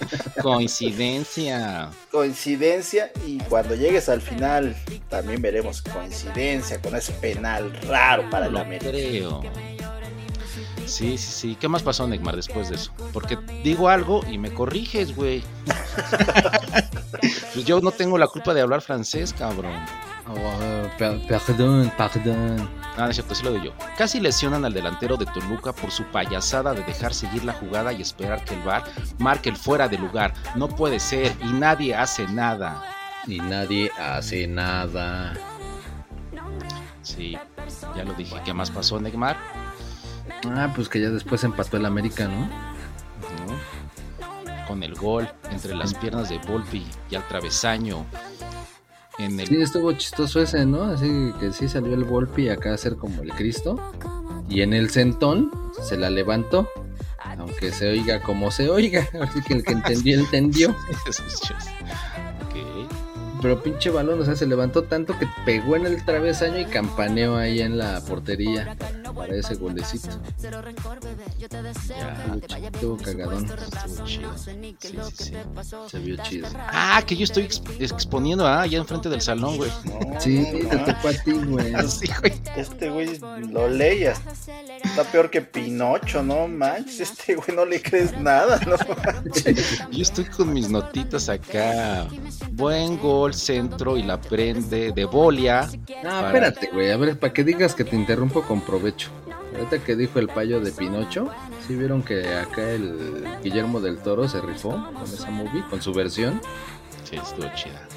Coincidencia. Coincidencia y cuando llegues al final también veremos coincidencia con ese penal raro para No lo América. creo. Sí, sí, sí. ¿Qué más pasó, Neymar, después de eso? Porque digo algo y me corriges, güey. pues yo no tengo la culpa de hablar francés, cabrón. Oh, per- perdón, perdón. Ah, es cierto, sí lo doy yo. Casi lesionan al delantero de Toluca por su payasada de dejar seguir la jugada y esperar que el VAR marque el fuera de lugar. No puede ser y nadie hace nada. Y nadie hace nada. Sí, ya lo dije. ¿Qué más pasó, Neymar? Ah, pues que ya después empató el América, ¿no? Con el gol entre las piernas de Volpi y al travesaño. En el Sí, estuvo chistoso ese, ¿no? Así que sí salió el Volpi acá a ser como el Cristo. Y en el centón se la levantó. Aunque se oiga como se oiga. Así que el que entendió, entendió. Ok. Pero pinche balón, o sea, se levantó tanto que pegó en el travesaño y campaneó ahí en la portería para ese golecito. Ya. Estuvo cagadón. Estuvo chido. Sí, sí, sí. Se vio chido. Ah, que yo estoy exp- exponiendo ah, allá enfrente del salón, güey. No, Sí, no, te no. tocó a ti, güey. Este güey lo leías. Está peor que Pinocho, no manches. Este güey no le crees nada, no manches. Yo estoy con mis notitas acá. Buen gol, centro y la prende de Bolia. No, espérate, güey. A ver, para que digas que te interrumpo con provecho. Ahorita que dijo el payo de Pinocho, ¿sí vieron que acá el Guillermo del Toro se rifó con esa movie, con su versión? Sí, estuvo chida.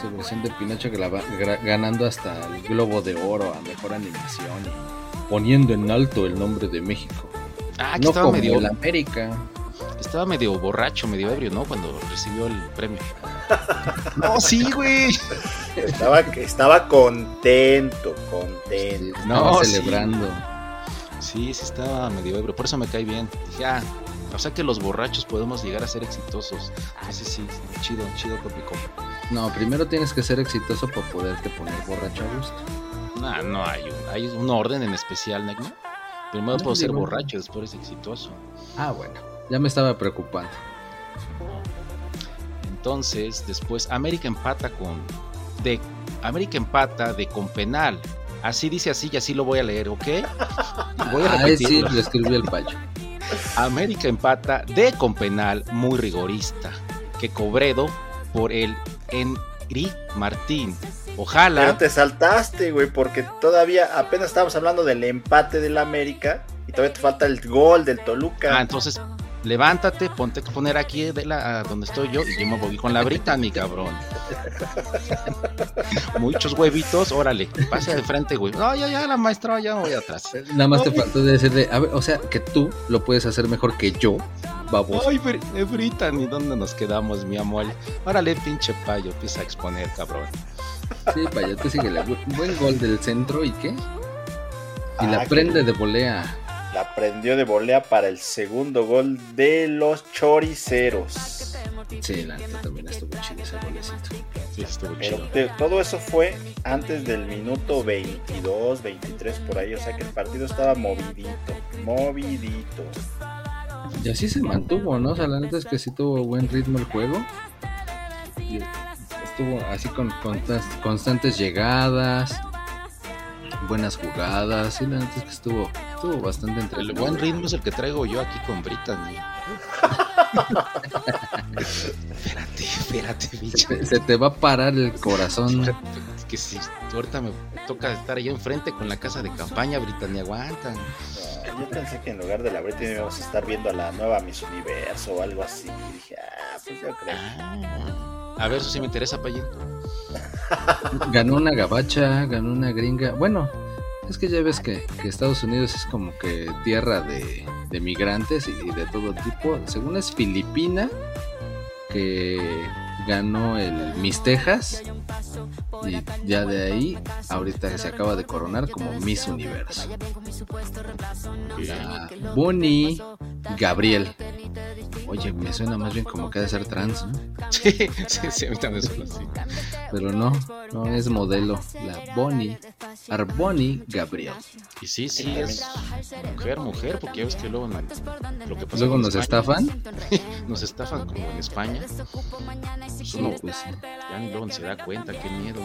Su versión de Pinocho que la va ganando hasta el Globo de Oro a Mejor Animación poniendo en alto el nombre de México. Ah, no como medio, el América. Estaba medio borracho, medio ebrio, ¿no? Cuando recibió el premio. No, sí, güey. Estaba, estaba contento, contento. Sí, No, estaba sí. celebrando. Sí, sí estaba medio ebrio. Por eso me cae bien. Dije, ah, o sea que los borrachos podemos llegar a ser exitosos. Entonces sí, chido, chido con mi compa. No, primero tienes que ser exitoso por poderte poner borracho a gusto. Nah, no hay un, hay un orden en especial, ¿no? Primero No, puedo ser borracho, después exitoso. Ah, bueno. Ya me estaba preocupando. Entonces, después América empata con de América empata de con penal. Así dice así y así lo voy a leer, ¿ok? Voy a Ay, sí, lo escribió el payo. América empata de con penal muy rigorista que Cobredo por el Enric Martín. Ojalá Pero te saltaste, güey, porque todavía apenas estábamos hablando del empate del América y todavía te falta el gol del Toluca. Ah, entonces levántate, ponte a poner aquí de la, donde estoy yo y yo me voy con la Brittany, cabrón. Muchos huevitos, órale, pase de frente, güey. No, ya, ya, la maestra, ya me voy atrás. Nada más te Ay. faltó decirle, a ver, o sea, que tú lo puedes hacer mejor que yo, baboso. Ay, eh, Brittany, ¿dónde nos quedamos, mi amor? Órale, pinche payo, empieza a exponer, cabrón. Sí, payo, tú síguele. Bu- Buen gol del centro y qué? Y Ah, la que prende de volea. La prendió de volea para el segundo gol de los choriceros. Sí, la neta también estuvo chido ese golecito. Sí, estuvo Pero chido. te- todo eso fue antes del minuto 22, 23 por ahí. O sea que el partido estaba movidito, movidito. Y así se mantuvo, ¿no? O sea, la neta es que sí tuvo buen ritmo el juego. Y estuvo así con contas- constantes llegadas, buenas jugadas. Sí, la neta es que estuvo, estuvo bastante El entretenido. buen ritmo es el que traigo yo aquí con Brittany. espérate, espérate, bicho. Se, se te va a parar el corazón. que si ahorita me toca estar allá enfrente con la casa de campaña, Britannia aguanta. Yo pensé que en lugar de la Britney íbamos a estar viendo a la nueva Miss Universo o algo así. Y dije, ah, pues yo creo. Ah, a ver, eso sí me interesa, Payín. Ganó una gabacha, ganó una gringa. Bueno, es que ya ves que, que Estados Unidos es como que tierra de, de migrantes y, y de todo tipo. Según es Filipina, que ganó el Miss Texas. Y ya de ahí, ahorita se acaba de coronar como Miss Universo. La Bonnie Gabriel. Oye, me suena más bien como que ha de ser trans, ¿no? Sí, sí, sí, a mí también suena así. Pero no, no es modelo. La Bonnie, Arboni Gabriel. Y sí, sí, es mujer, mujer, porque ya ves que luego en- lo que pasa Luego nos España, estafan. nos estafan como en España. Pues uno Pues ya ni luego se da cuenta, qué miedo.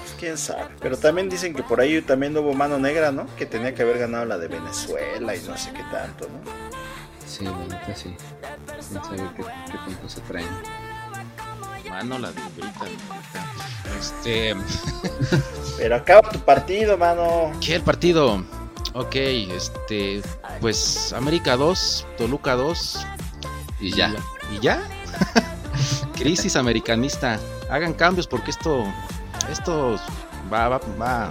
Pues quién sabe. Pero también dicen que por ahí también hubo mano negra, ¿no? Que tenía que haber ganado la de Venezuela y no sé qué tanto, ¿no? Sí, la neta sí. Quién sabe qué, qué tanto se traen. Mano, la de Brita. Este, Pero acaba tu partido, mano. ¿qué el partido? Ok, este, pues América 2, Toluca 2. Y ya. ¿Y ya? Crisis americanista. Hagan cambios porque esto, esto va, va, va,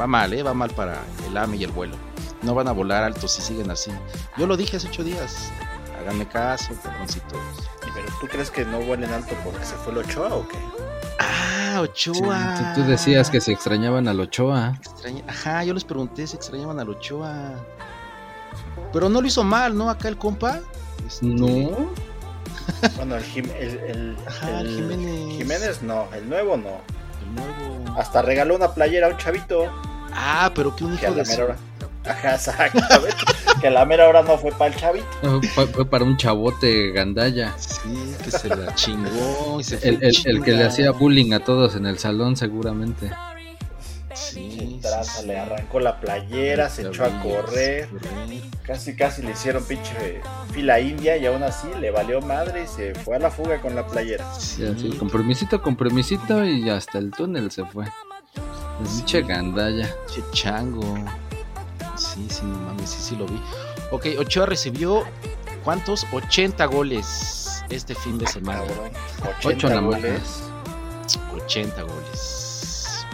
va mal, ¿eh? Va mal para el AME y el vuelo. No van a volar altos si siguen así. Yo lo dije hace ocho días. Háganme caso, cabroncitos. Pero tú crees que no vuelen alto porque se fue el Ochoa o qué? Ah, Sí, Ochoa. tú, tú decías que se extrañaban al Ochoa. Extraña- Ajá, yo les pregunté si extrañaban al Ochoa. Pero no lo hizo mal, ¿no? Acá el compa. Este, No. Bueno, el, Jim- el, el- Ajá, el Jiménez. Jiménez no, el nuevo no. El nuevo. Hasta regaló una playera a un chavito Ah, pero que un que a hijo la de mera hora. Ajá, exactamente. que a la mera hora no fue para el chavito. Fue, fue para un chavote gandalla. Sí, que se la chingó y se El, el- el que le hacía bullying a todos en el salón, seguramente. Sí, Traza, sí, le arrancó la playera, se echó a correr. Casi, casi le hicieron pinche fila india y aún así le valió madre y se fue a la fuga con la playera. Sí, así, compromisito, compromisito y hasta el túnel se fue. El pinche gandalla. Che chango. Sí, sí, no mames, sí, sí lo vi. Ok, Ochoa recibió ¿cuántos? 80 goles este fin de semana. Cabrón, 80 Ocho goles. más. 80 goles.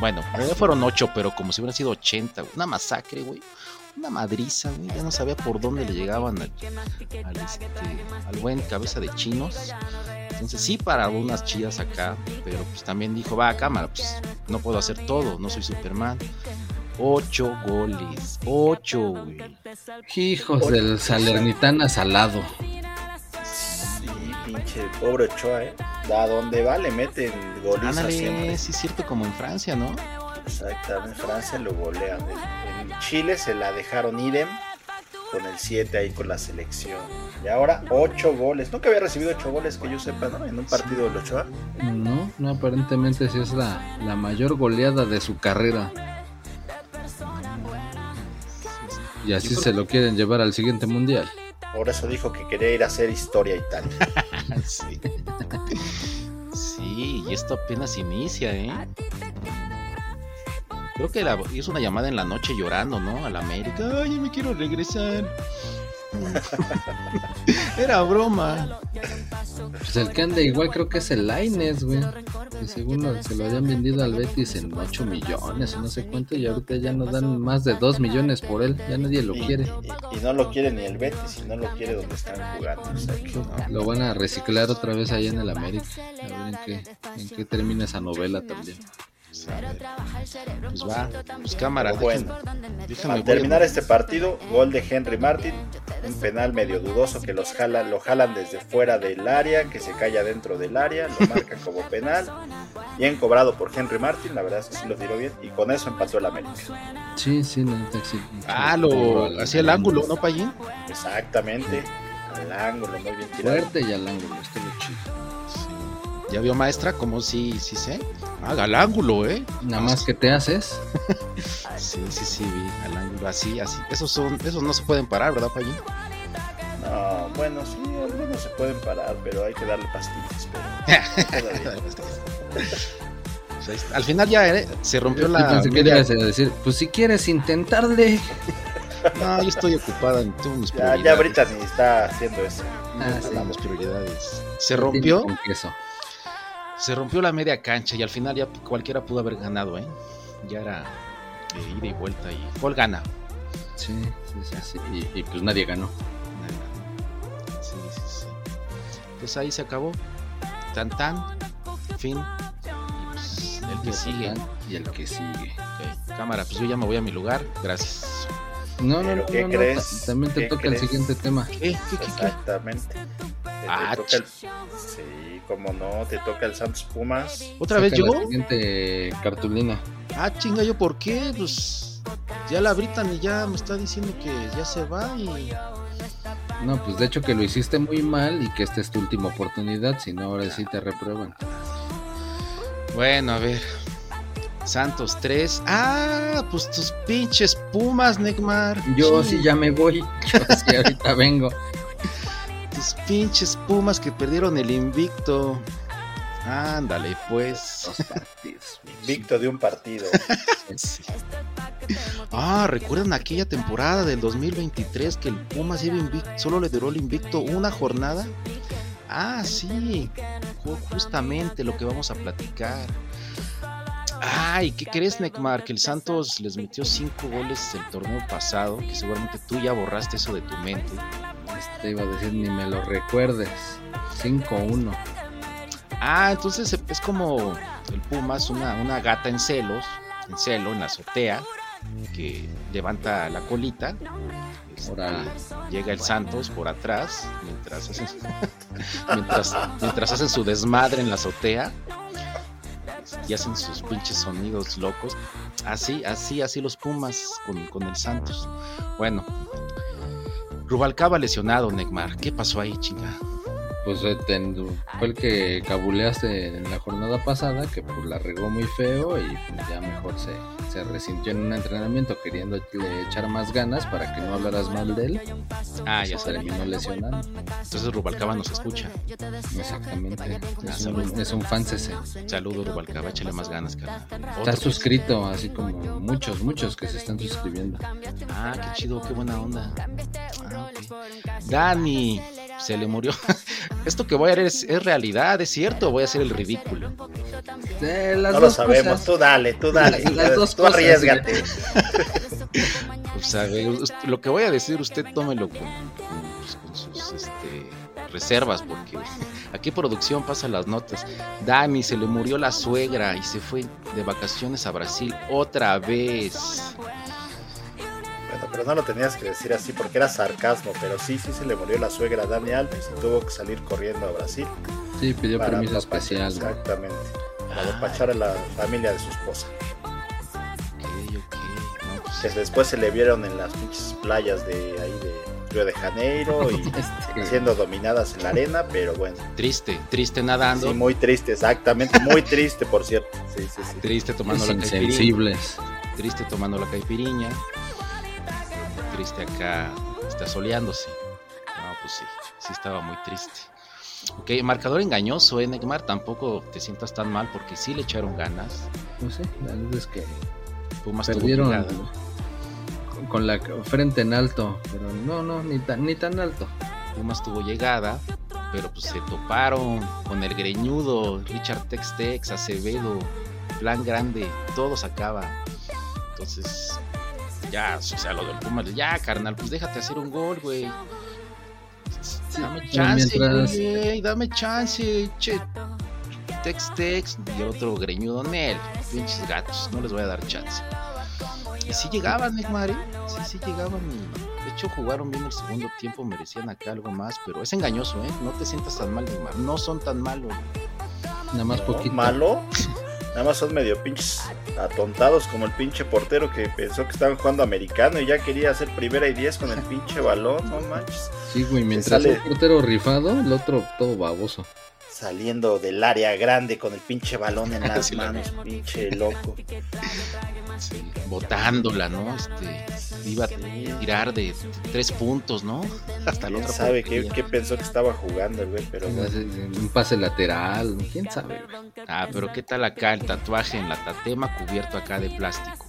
Bueno, en realidad fueron 8, pero como si hubieran sido 80. güey. Una masacre, güey. Una madriza, güey. Ya no sabía por dónde le llegaban al, este, al buen cabeza de chinos. Entonces sí para unas chidas acá, pero pues también dijo, va, cámara, pues no puedo hacer todo, no soy Superman. Ocho goles, ocho, güey. Hijos del Salernitana salado. Pinche pobre Ochoa, ¿eh? A donde va le meten goliza siempre. Ándale, sí es cierto, como en Francia, ¿no? Exactamente, en Francia lo golean. En, Chile se la dejaron idem con el 7 ahí con la selección. Y ahora 8 goles. Nunca había recibido 8 goles que yo sepa, ¿no? En un partido del Ochoa. No, no, aparentemente sí es la, la mayor goleada de su carrera. Y así se lo quieren llevar al siguiente mundial. Por eso dijo que quería ir a hacer historia a Italia. Sí. Sí, y esto apenas inicia, ¿eh? Creo que la- una llamada en la noche llorando, ¿no? A la América. Ay, me quiero regresar. Era broma. Pues el que anda igual creo que es el Laines, güey. Que según lo- se lo habían vendido al Betis en 8 millones no sé cuánto y ahorita ya no dan más de 2 millones por él. Ya nadie lo Y, quiere. y- y no lo quiere ni el Betis, y no lo quiere donde están jugando. O sea que- Lo van a reciclar otra vez allá en el América. A ver en qué, en qué termina esa novela también. Pues, va, pues cámara. Bueno, déjenme- déjenme Al voy a- terminar este partido, gol de Henry Martin, un penal medio dudoso que los jala, lo jalan desde fuera del área, que se cae adentro del área, lo marcan como penal, bien cobrado por Henry Martin, la verdad es que sí lo tiró bien, y con eso empató el América. Sí, sí, neta, sí. Ah, lo hacía el ángulo, ¿no, Payín? Exactamente, al ángulo, muy bien tirado. Fuerte y al ángulo, estuvo chido. ¿Ya vio maestra? como sí, sí sé? Haga el ángulo, ¿eh? Nada más que te haces. Sí, sí, sí, vi al ángulo, así, así. Esos son, esos no se pueden parar, ¿verdad, Payín? No, bueno, sí, algunos se pueden parar, pero hay que darle pastillas. Pero todavía. Pues. Al final ya eh, se rompió Yo la. pensé que media- ibas a decir, pues si quieres intentarle. No, yo estoy ocupada en tengo mis Ya, prioridades. ya ahorita ni está haciendo eso. Ah, sí. Prioridades. Se rompió, Con queso. Se rompió la media cancha y al final ya cualquiera pudo haber ganado, ¿eh? Ya era de ida y vuelta y Paul gana. Sí, sí, sí. sí. Y, y pues nadie ganó. Sí, sí, sí. Pues ahí se acabó. Tan tan. Fin. Y pues el que sigue. Y el que sigue. Cámara, pues yo ya me voy a mi lugar. Gracias. No, no, ¿Pero no, qué no, no, crees? ta- También te ¿Qué toca crees? el siguiente tema. ¿Qué? ¿Qué? ¿Qué? qué? Exactamente. Te- te Ah, toca el- Sí, como no, te toca el Santos Pumas. ¿Otra vez yo? La siguiente cartulina. Ah, chinga, ¿yo por qué? Pues ya la Britan y ya me está diciendo que ya se va y... No, pues de hecho que lo hiciste muy mal y que esta es tu última oportunidad, si no ahora sí te reprueban. Bueno, a ver. Santos 3. Ah, pues tus pinches pumas, Neymar. Yo sí ya me voy, yo sí ahorita vengo. Pinches pumas que perdieron el invicto. Ándale, pues. Invicto de un partido. Sí. Ah, ¿recuerdan aquella temporada del 2023 que el Pumas iba invicto, solo le duró el invicto una jornada? Ah, sí, ju- justamente lo que vamos a platicar. Ay, ¿qué crees, Neymar? Que el Santos les metió cinco goles el torneo pasado, que seguramente tú ya borraste eso de tu mente. Este iba a decir, ni me lo recuerdes. 5-1. Ah, entonces es como el Pumas, una, una gata en celos, en celo, en la azotea, que levanta la colita. Este, llega el Santos por atrás, mientras hacen, mientras, mientras hacen su desmadre en la azotea y hacen sus pinches sonidos locos. Así, así, así los Pumas con, con el Santos. Bueno, Rubalcaba lesionado, Neymar. ¿Qué pasó ahí, chinga? Pues eh, ten- fue el que cabuleaste en la jornada pasada, que pues la regó muy feo y pues, ya mejor se, se resintió en un entrenamiento queriendo echar más ganas para que no hablaras mal de él. Ah, ya se terminó lesionando. Entonces Rubalcaba nos escucha. Exactamente. Es saludos. un, es un fan CC. Saludo Rubalcaba, échale más ganas, cara. Está suscrito, así como muchos, muchos que se están suscribiendo. Ah, qué chido, qué buena onda. Ah. Dani, se le murió. Esto que voy a hacer es, es realidad, es cierto, voy a hacer el ridículo. Eh, las No lo sabemos. cosas. Tú dale, tú dale. Las dos tú cosas, arriesgate. O sea, lo que voy a decir, usted tómelo con, con, pues, con sus este, reservas, porque aquí producción pasa las notas. Dani, se le murió la suegra y se fue de vacaciones a Brasil otra vez. Bueno, pero no lo tenías que decir así porque era sarcasmo. Pero sí, sí se le murió la suegra a Dani Alves y tuvo que salir corriendo a Brasil. Sí, pidió para permiso especial. ¿no? Exactamente. Para Ah. despachar a la familia de su esposa. Ok, ok. No, pues, Que después se le vieron en las pinches playas de ahí de Río de Janeiro y Este, siendo dominadas en la arena, pero bueno. triste, triste nadando, Sí, muy triste, exactamente. Muy triste, por cierto. Sí, sí, sí. triste tomando la caipirinha. insensibles. triste tomando la caipiriña, triste acá, está soleándose. No, pues sí, sí estaba muy triste. Ok, marcador engañoso, ¿eh, Neymar? Tampoco te sientas tan mal porque sí le echaron ganas. Pues sí, la verdad es que Pumas tuvo perdieron llegada. con- la frente en alto, pero no, no, ni tan, ni tan alto. Pumas tuvo llegada, pero pues se toparon con el greñudo, Richard Tex Tex, Acevedo, Plan Grande, todos acaba. Entonces, ya, o sea, lo del Pumas, ya, carnal, pues déjate hacer un gol, güey. Dame chance, güey, dame chance, che. Tex Tex y el otro greñudo Nel, pinches gatos, no les voy a dar chance. Y sí llegaban, Neymar, ¿eh? sí, sí llegaban y de hecho jugaron bien el segundo tiempo, merecían acá algo más, pero es engañoso, ¿eh? No te sientas tan mal, Neymar, no son tan malos. Nada más No, poquito. malo. Nada más son medio pinches atontados como el pinche portero que pensó que estaban jugando americano y ya quería hacer primera y diez con el pinche balón, no manches. Sí, güey, mientras sale- un portero rifado, el otro todo baboso. Saliendo del área grande con el pinche balón en las manos, pinche loco. Sí, botándola, ¿no? Este, iba a tirar de tres puntos, ¿no? Hasta el otro. sabe qué, qué, pensó que estaba jugando el güey? Pero Un pase lateral, quién sabe. Ah, pero ¿qué tal acá el tatuaje en la tatema cubierto acá de plástico?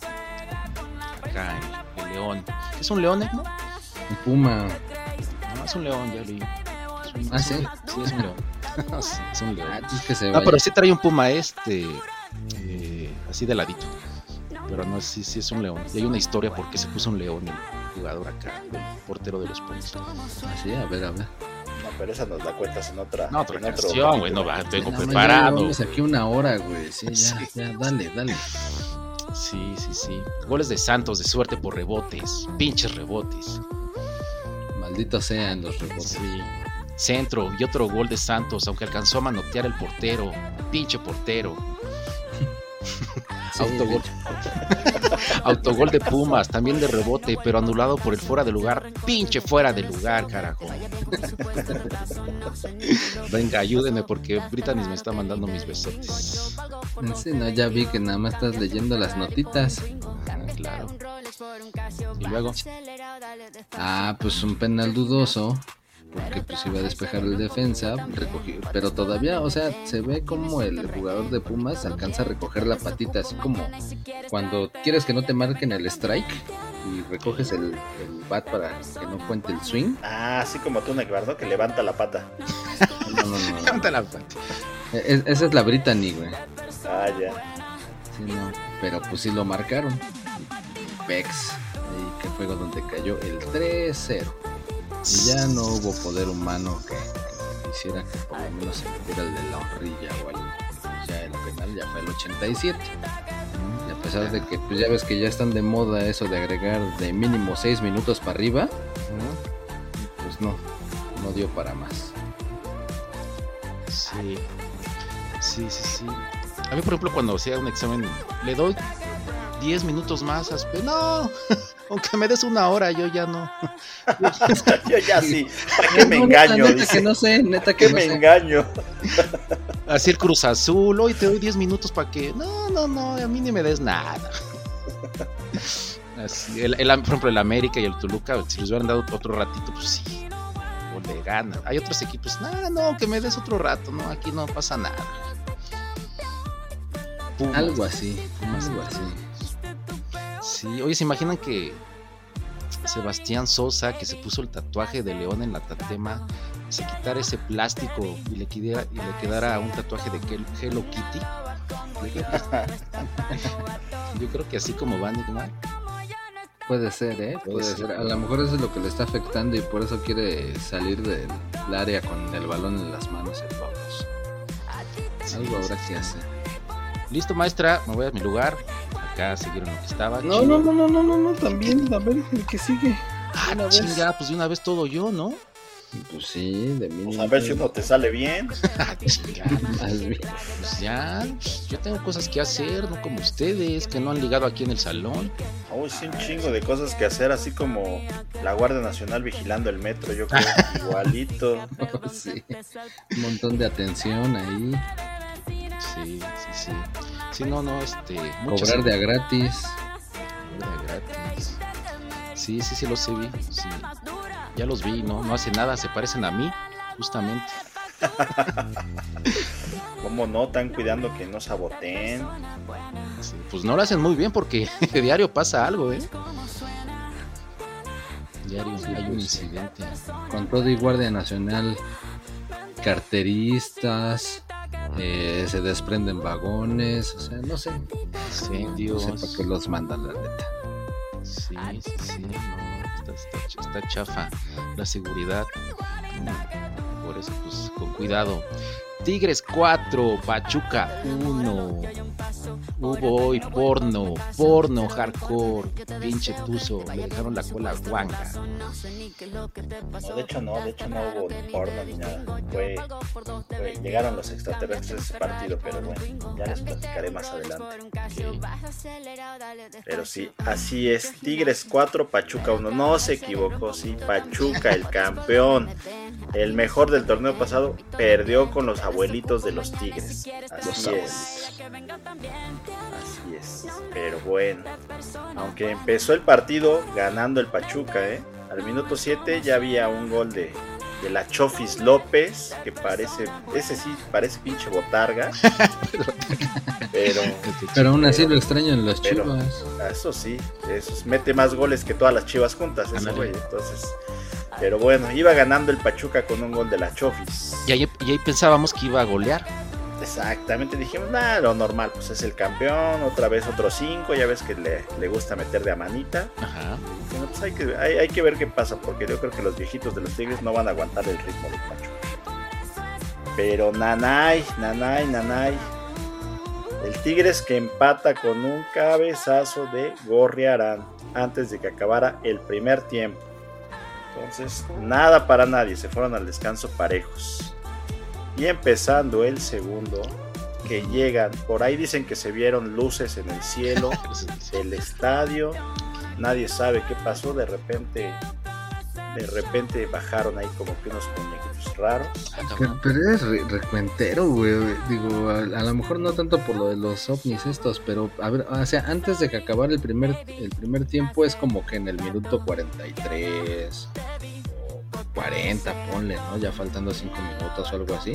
Acá el, león. ¿Es un león, no? Un puma. No, es un león, ya leí. Ah, sí. Sí, es un león. es un león. Ah, pero sí trae un puma este, eh, así de ladito. Pero no, sí, sí es un león. Y hay una historia por qué se puso un león el jugador acá, el portero de los Pumas. Así, ah, a ver, a ver. No, pero esa nos la cuentas en otra. No, otra canción, güey, no va, tengo preparado. aquí una hora, güey. Sí, ya, ya, dale, dale. Sí, sí, sí. Goles de Santos de suerte por rebotes. Pinches rebotes. Malditos sean los rebotes. Sí. Centro y otro gol de Santos, aunque alcanzó a manotear el portero. Pinche portero. Autogol. Autogol de Pumas, también de rebote, pero anulado por el fuera de lugar. Pinche fuera de lugar, carajo. Venga, ayúdenme porque Britannis me está mandando mis besotes. Sí, no, ya vi que nada más estás leyendo las notitas. claro. Y luego. Ah, pues un penal dudoso porque pues iba a despejar el defensa, pero todavía, o sea, se ve como el jugador de Pumas alcanza a recoger la patita, así como cuando quieres que no te marquen el strike y recoges el, bat para que no cuente el swing. Ah, así como tú, Necbardo, que levanta la pata. No, no, no. levanta la pata. E, esa es la Brittany, güey. Ah, ya. Sí, no, pero pues sí lo marcaron. Pex, y que fue donde cayó el 3-0. Y ya no hubo poder humano que, hiciera que por lo menos se metiera el de la horrilla o algo. Pues ya el penal ya fue el 87. Y a pesar de que pues ya ves que ya están de moda eso de agregar de mínimo 6 minutos para arriba, pues no, no dio para más. Sí, sí, sí, sí. A mí, por ejemplo, cuando hacía un examen, le doy 10 minutos más. No, aunque me des una hora, yo ya no. yo ya sí. ¿Para qué me engaño? Neta, que no sé, neta que me engaño. Así el Cruz Azul, hoy te doy 10 minutos para que. No, no, no, a mí ni me des nada. Así, el, el, por ejemplo, el América y el Toluca, si les hubieran dado otro ratito, pues sí, o le gana. Hay otros equipos, no, no, que me des otro rato, no, aquí no pasa nada. Algo así, algo así. Sí, oye, ¿se imaginan que Sebastián Sosa, que se puso el tatuaje de león en la tatema, se quitara ese plástico y le, quedara, y le quedara un tatuaje de Hello Kitty? Yo creo que así como van, ¿no? Puede ser, ¿eh? Puede, ser. A lo mejor eso es lo que le está afectando y por eso quiere salir del área con el balón en las manos el Algo habrá que hacer. Listo, maestra, me voy a mi lugar acá siguieron lo que estaba. No, no, no, no, no, no, no, también, a ver, el que sigue. Ah, no, chinga, pues de una vez todo yo, ¿no? Pues sí, de mí. Pues a ver si uno te sale bien. pues ya, yo tengo cosas que hacer, no como ustedes, que no han ligado aquí en el salón. Uy, sí, un chingo de cosas que hacer, así como la Guardia Nacional vigilando el metro, yo creo, igualito. sí, un montón de atención ahí. Sí, sí, sí. Sí, no, no, este. Cobrar de a gratis. Cobrar de a gratis. Sí, sí, sí, los vi. Sí. Ya los vi, ¿no? No hace nada, se parecen a mí, justamente. ¿Cómo no? Están cuidando que no saboteen. pues no lo hacen muy bien porque diario pasa algo, ¿eh? Diario hay un pues, incidente. Con todo y Guardia Nacional, carteristas, eh, se desprenden vagones, o sea, no sé. Sí, Dios. No sé para qué los mandan, la neta. Sí, sí, sí, no, está, está, chafa la seguridad. Por eso, pues, con cuidado. Tigres 4, Pachuca 1. Hubo hoy porno, porno hardcore, pinche tuzo, le dejaron la cola guanga. No, de hecho no, de hecho no hubo ni porno ni nada. Fue, fue- llegaron los extraterrestres a ese partido, pero bueno, ya les platicaré más adelante. Pero sí, así es. Tigres 4, Pachuca 1. No se equivocó, sí. Pachuca, el campeón, el mejor del torneo pasado, perdió con los abuelitos de los Tigres. Así es. Así es. Pero bueno, aunque empezó el partido ganando el Pachuca, ¿eh? Al minuto 7 ya había un gol de, de la Chofis López, que parece, ese sí, parece pinche botarga. pero Pero aún así lo extraño en los Pero- chivas. eso sí, eso es- mete más goles que todas las chivas juntas, ese güey. Entonces, pero bueno, iba ganando el Pachuca con un gol de la Chofis. Y ahí, y ahí pensábamos que iba a golear. Exactamente, dijimos, nada, lo normal, pues es el campeón, otra vez otro 5, ya ves que le, le gusta meter de a manita. Ajá. Bueno, pues hay que, hay, hay que ver qué pasa, porque yo creo que los viejitos de los Tigres no van a aguantar el ritmo del Pachuca. Pero Nanay, Nanay, Nanay. El Tigres que empata con un cabezazo de Gorriarán antes de que acabara el primer tiempo. Entonces, nada para nadie, se fueron al descanso parejos. Y empezando el segundo, que llegan, por ahí dicen que se vieron luces en el cielo del estadio. Nadie sabe qué pasó. De repente, de repente bajaron ahí como que unos muñequitos raros. Pero, pero eres re- recuentero, güey. Digo, a, a lo mejor no tanto por lo de los ovnis estos, pero a ver, o sea, antes de que acabara el primer, el primer tiempo es como que en el minuto 43 o 40, ponle, ¿no? Ya faltando 5 minutos o algo así.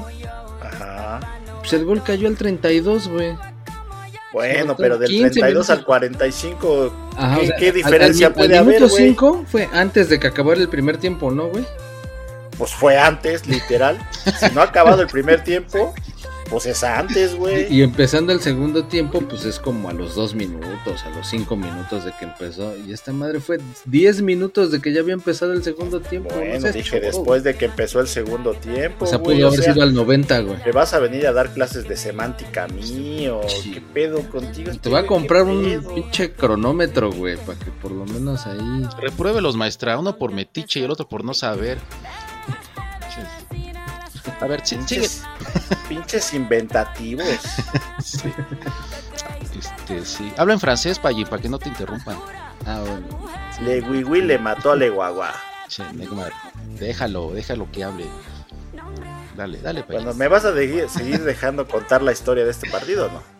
Ajá. Pues el gol cayó al 32, güey. Bueno, pero del 15 32 al minutos. 45, Ajá, ¿Qué- o sea, qué diferencia al, puede al haber, minuto güey? 5 fue antes de que acabara el primer tiempo, ¿no, güey? pues fue antes, literal. Si no ha acabado el primer tiempo, pues es antes, güey. Y empezando el segundo tiempo, pues es como a los 2 minutos, a los 5 minutos de que empezó. Y esta madre fue 10 minutos de que ya había empezado el segundo tiempo. no Bueno, seas dije después de que empezó el segundo tiempo. O sea, pudo o haber sea, sido al 90, güey. ¿Me vas a venir a dar clases de semántica a mí o Sí. qué pedo contigo? Te va a ¿Qué comprar un pinche cronómetro, güey, para que por lo menos ahí. Repruébelos, maestra. Uno por metiche y el otro por no saber. A ver, sí, sigue. Pinches, pinches inventativos. Sí. Este, sí. Habla en francés, Payi, para que no te interrumpan. Ah, bueno. Le Wiwi le mató a Le Guagua. Neymar, déjalo, déjalo que hable. Dale, dale, Payi. Bueno, ¿me vas a de- seguir dejando contar la historia de este partido o no?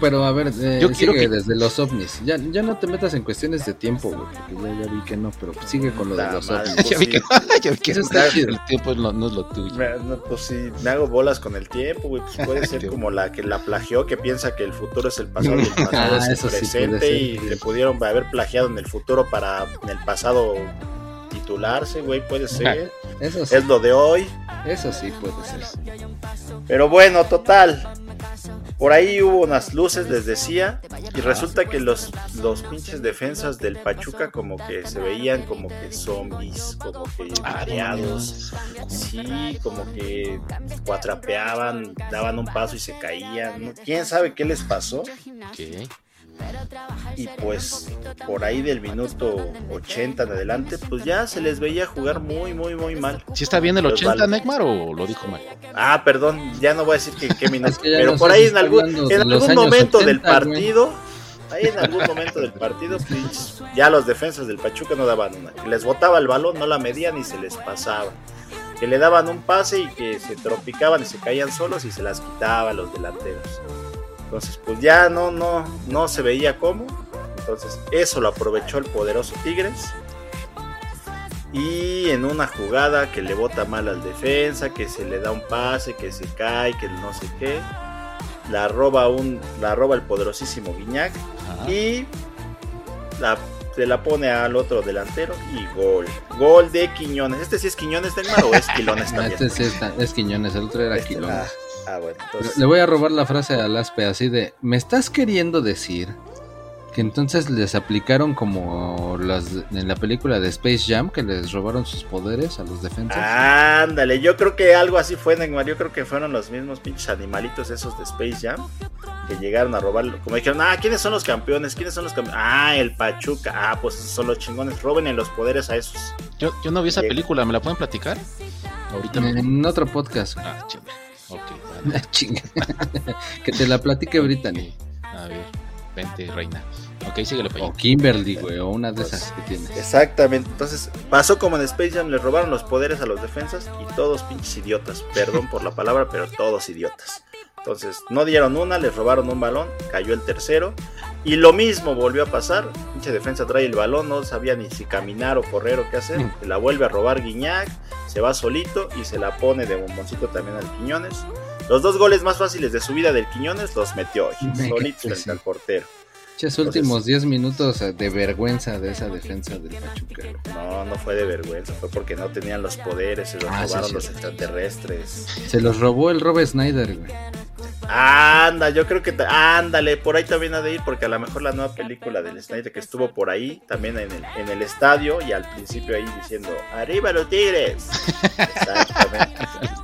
Pero a ver, eh, Yo quiero sigue que- desde los ovnis. Ya, ya no te metas en cuestiones de tiempo, güey, porque ya, ya vi que no, pero sigue con lo de los madre. ovnis. ya vi que, ya vi que Eso está chido. el tiempo no es lo tuyo. Me- no, pues si me hago bolas con el tiempo, güey, pues puede ser como la que la plagió, que piensa que el futuro es el pasado y el pasado Ah, es el sí presente y le pudieron haber plagiado en el futuro para en el pasado titularse, güey, puede ser. Eso sí, Es lo de hoy. eso sí puede ser. Pero bueno, total. Por ahí hubo unas luces, les decía, y resulta que los, los pinches defensas del Pachuca como que se veían como que zombies, como que mareados. Sí, como que cuatrapeaban, daban un paso y se caían. ¿Quién sabe qué les pasó? Y pues por ahí del minuto 80 en adelante, pues ya se les veía jugar muy, muy, muy mal. ¿Sí está bien el Los 80, Val- Neymar, o lo dijo mal? Ah, perdón, ya no voy a decir que qué minuto, Es que ya pero por ahí en algún, en algún momento del 80, güey. partido, ahí en algún momento del partido, pues, ya los defensas del Pachuca no daban una. Que les botaba el balón, no la medían y se les pasaba. Que le daban un pase y que se tropicaban y se caían solos y se las quitaba a los delanteros. Entonces, pues ya no, no, no se veía cómo. Entonces, eso lo aprovechó el poderoso Tigres. Y en una jugada que le bota mal al defensa, que se le da un pase, que se cae, que no sé qué. La roba un, la roba el poderosísimo Guiñac. Ajá. Y la, se la pone al otro delantero y gol. Gol de Quiñones. ¿Este sí es Quiñones Neymar o es Quilones Ah, también? Este sí es Quiñones, el otro era Este, Quilones. ah, ah, bueno, entonces. Le voy a robar la frase a Laspe así de, ¿me estás queriendo decir que entonces les aplicaron como las en la película de Space Jam que les robaron sus poderes a los defensas? Ándale, yo creo que algo así fue, Neymar. Yo creo que fueron los mismos pinches animalitos esos de Space Jam. que llegaron a robar, como dijeron, ah, ¿quiénes son los campeones? ¿Quiénes son los campeones? Ah, el Pachuca, ah, pues esos son los chingones, roben los poderes a esos. Yo, yo no vi esa película, ¿me la pueden platicar? Ahorita en otro podcast. Ah, chinga. Ok, vale. chinga. que te la platique Brittany. A ver, vente, reina. Ok, síguele, O Kimberly, güey, o una de esas que tienes. Exactamente. Entonces, pasó como en Space Jam, le robaron los poderes a los defensas y todos pinches idiotas. Perdón por la palabra, pero todos idiotas. Entonces, no dieron una, les robaron un balón, cayó el tercero. Y lo mismo volvió a pasar. Pinche defensa trae el balón, no sabía ni si caminar o correr o qué hacer. Se la vuelve a robar Guiñac, se va solito y se la pone de bomboncito también al Quiñones. Los dos goles más fáciles de su vida del Quiñones los metió hoy, solito frente al portero. Esos últimos 10 minutos de vergüenza de esa defensa del Pachuca. No, no fue de vergüenza, fue porque no tenían los poderes, se los ah, robaron los extraterrestres. Se los robó el Rob Snyder, güey. Anda, yo creo que ándale, por ahí también ha de ir, porque a lo mejor la nueva película del Snyder que estuvo por ahí, también en el, en el estadio, y al principio ahí diciendo, ¡Arriba los tigres! Exactamente.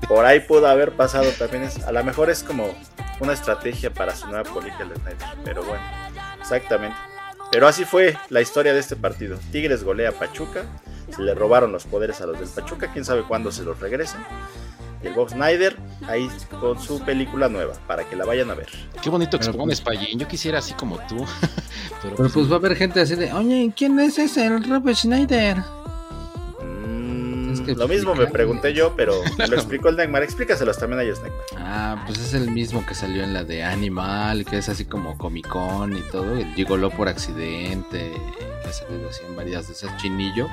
Por ahí pudo haber pasado también, a lo mejor es como una estrategia para su nueva película del Snyder, pero bueno. Exactamente. Pero así fue la historia de este partido. Tigres golea a Pachuca. Se le robaron los poderes a los del Pachuca. Quién sabe cuándo se los regresan. Y el Bob Snyder ahí con su película nueva para que la vayan a ver. Qué bonito expones, pues, Payín. Yo quisiera así como tú. pero, pues, pues, va a haber gente así de, oye, ¿quién es ese? El Rob Schneider lo mismo me pregunté yo, pero me lo explicó el Neymar. Explícaselos también a ellos, Neymar. Ah, pues es el mismo que salió en la de Animal, que es así como Comic Con y todo. Gigoló por accidente, que en varias de esas chinillo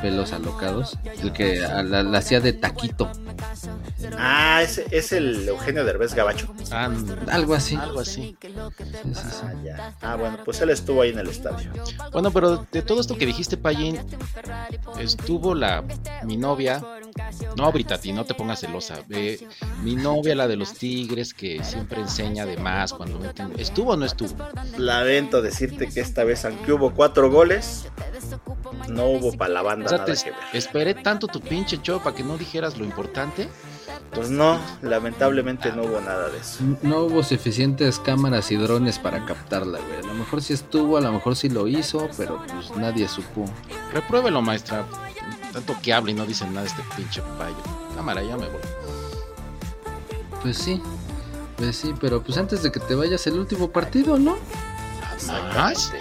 pelos alocados. El que la, hacía de taquito. Ah, es, es el Eugenio Derbez Gabacho. Ah, algo así. Algo así. ah, ya. ah, bueno, pues él estuvo ahí en el estadio. Bueno, pero de todo esto que dijiste, Payin, estuvo la mi novia. No, Britati, no te pongas celosa. mi novia, la de los tigres, que siempre enseña de más cuando meten. ¿Estuvo o no estuvo? Lamento decirte que esta vez, aunque hubo cuatro goles, no hubo para la banda nada que ver. Esperé tanto tu pinche show para que no dijeras lo importante. Pues no, lamentablemente no hubo nada de eso. No hubo suficientes cámaras y drones para captarla, güey. A lo mejor sí estuvo, a lo mejor sí lo hizo, pero pues nadie supo. Repruébelo, maestra. Tanto que habla y no dice nada este pinche payo. Cámara, ya me voy. Pues sí, pues sí, pero pues antes de que te vayas el último partido, ¿no? ¿Más?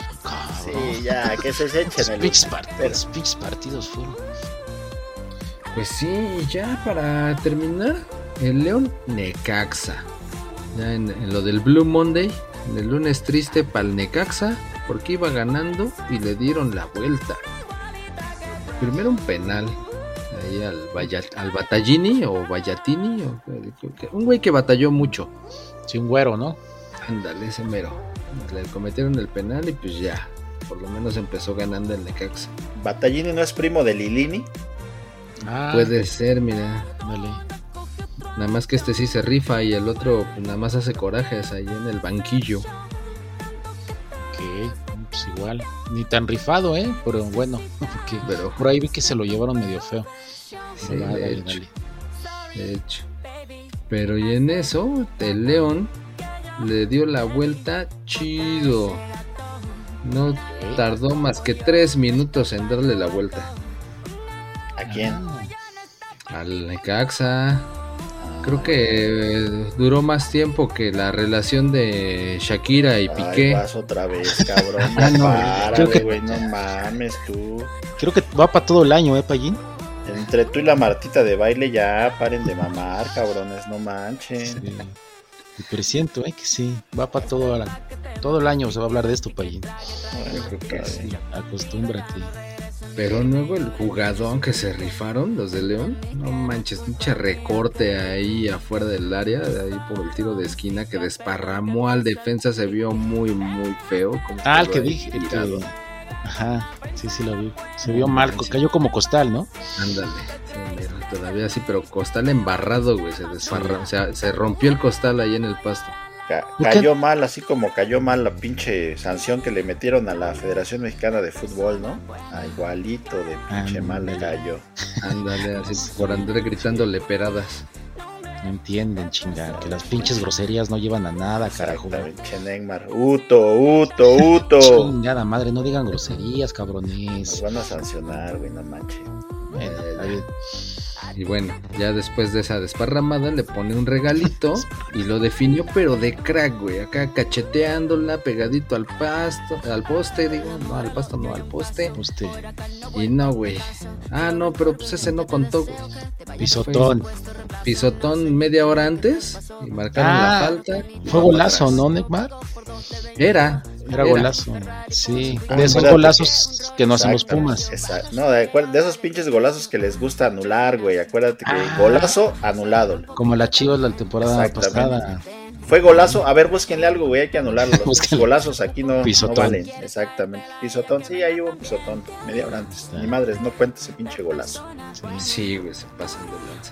Sí, ya, que se echen el partidos, partidos fueron. Pues sí, ya para terminar, el León Necaxa. Ya en, lo del Blue Monday, en el lunes triste para el Necaxa, porque iba ganando y le dieron la vuelta. Primero un penal ahí al, al Battaglini o Vallatini, un güey que batalló mucho. Sí, un güero, ¿no? Ándale, ese mero. Le cometieron el penal y pues ya, por lo menos empezó ganando el Necaxa. ¿Battaglini no es primo de Lilini? Ah, Puede ser, mira. Vale. Nada más que este sí se rifa y el otro pues, nada más hace corajes ahí en el banquillo. Pues igual. Ni tan rifado, ¿eh? Pero bueno, porque Pero, por ahí vi que se lo llevaron medio feo. Sí, de, hecho. de hecho. Pero y en eso, el León le dio la vuelta chido. No tardó más que tres minutos en darle la vuelta. ¿A quién? Al Necaxa. Creo que duró más tiempo que la relación de Shakira y Piqué. Ay, vas otra vez, cabrón. Ah, no, Párale, güey, no mames tú. Creo que va para todo el año, ¿eh, Payín? Entre tú y la Martita de baile ya paren de mamar, cabrones, no manchen. Sí. Y presiento, ¿eh? Que sí, va para todo, todo el año se va a hablar de esto, Payín. creo que sí. Acostúmbrate. Pero luego el jugadón que se rifaron, los de León, no manches, pinche recorte ahí afuera del área, ahí por el tiro de esquina que desparramó al defensa, se vio muy, muy feo. ah, el que dije. Ajá, sí, sí lo vi. Se vio mal, cayó como costal, ¿no? Ándale, todavía así, pero costal embarrado, güey, se desparramó, o sea, se rompió el costal ahí en el pasto cayó mal, así como cayó mal la pinche sanción que le metieron a la Federación Mexicana de Fútbol, ¿no? Ah, igualito de pinche mal le cayó. Ándale, así por andar gritándole peradas. No entienden, chingar, que las pinches groserías no llevan a nada, carajo. Neymar. Uto, Uto, Uto. Chingada madre, no digan groserías, Nos cabrones. van a sancionar, güey, no manches. Bueno, bien. Y bueno, ya después de esa desparramada le pone un regalito y lo definió, pero de crack, güey. Acá cacheteándola, pegadito al pasto, al poste, digo, no, al pasto, no, al poste. Usted, Y no, güey. Ah, no, pero pues ese no contó, güey. pisotón. Pisotón media hora antes y marcaron Ah, la falta. Fue golazo, ¿no, Neymar? Era. Era golazo. Sí, Ah, de esos golazos que no hacen los Pumas. exacto. No, de, esos pinches golazos que les gusta anular, güey. Acuérdate que Ah. golazo, anulado. Como la Chivas la temporada pasada. Fue golazo, a ver, búsquenle algo, güey, hay que anularlo. Los golazos aquí no, no Pisotón. valen. Exactamente. Pisotón, sí, ahí hubo un pisotón, media hora antes. Ah. Ni madres, no cuenta ese pinche golazo. Sí. Sí, güey, se pasan de lanza.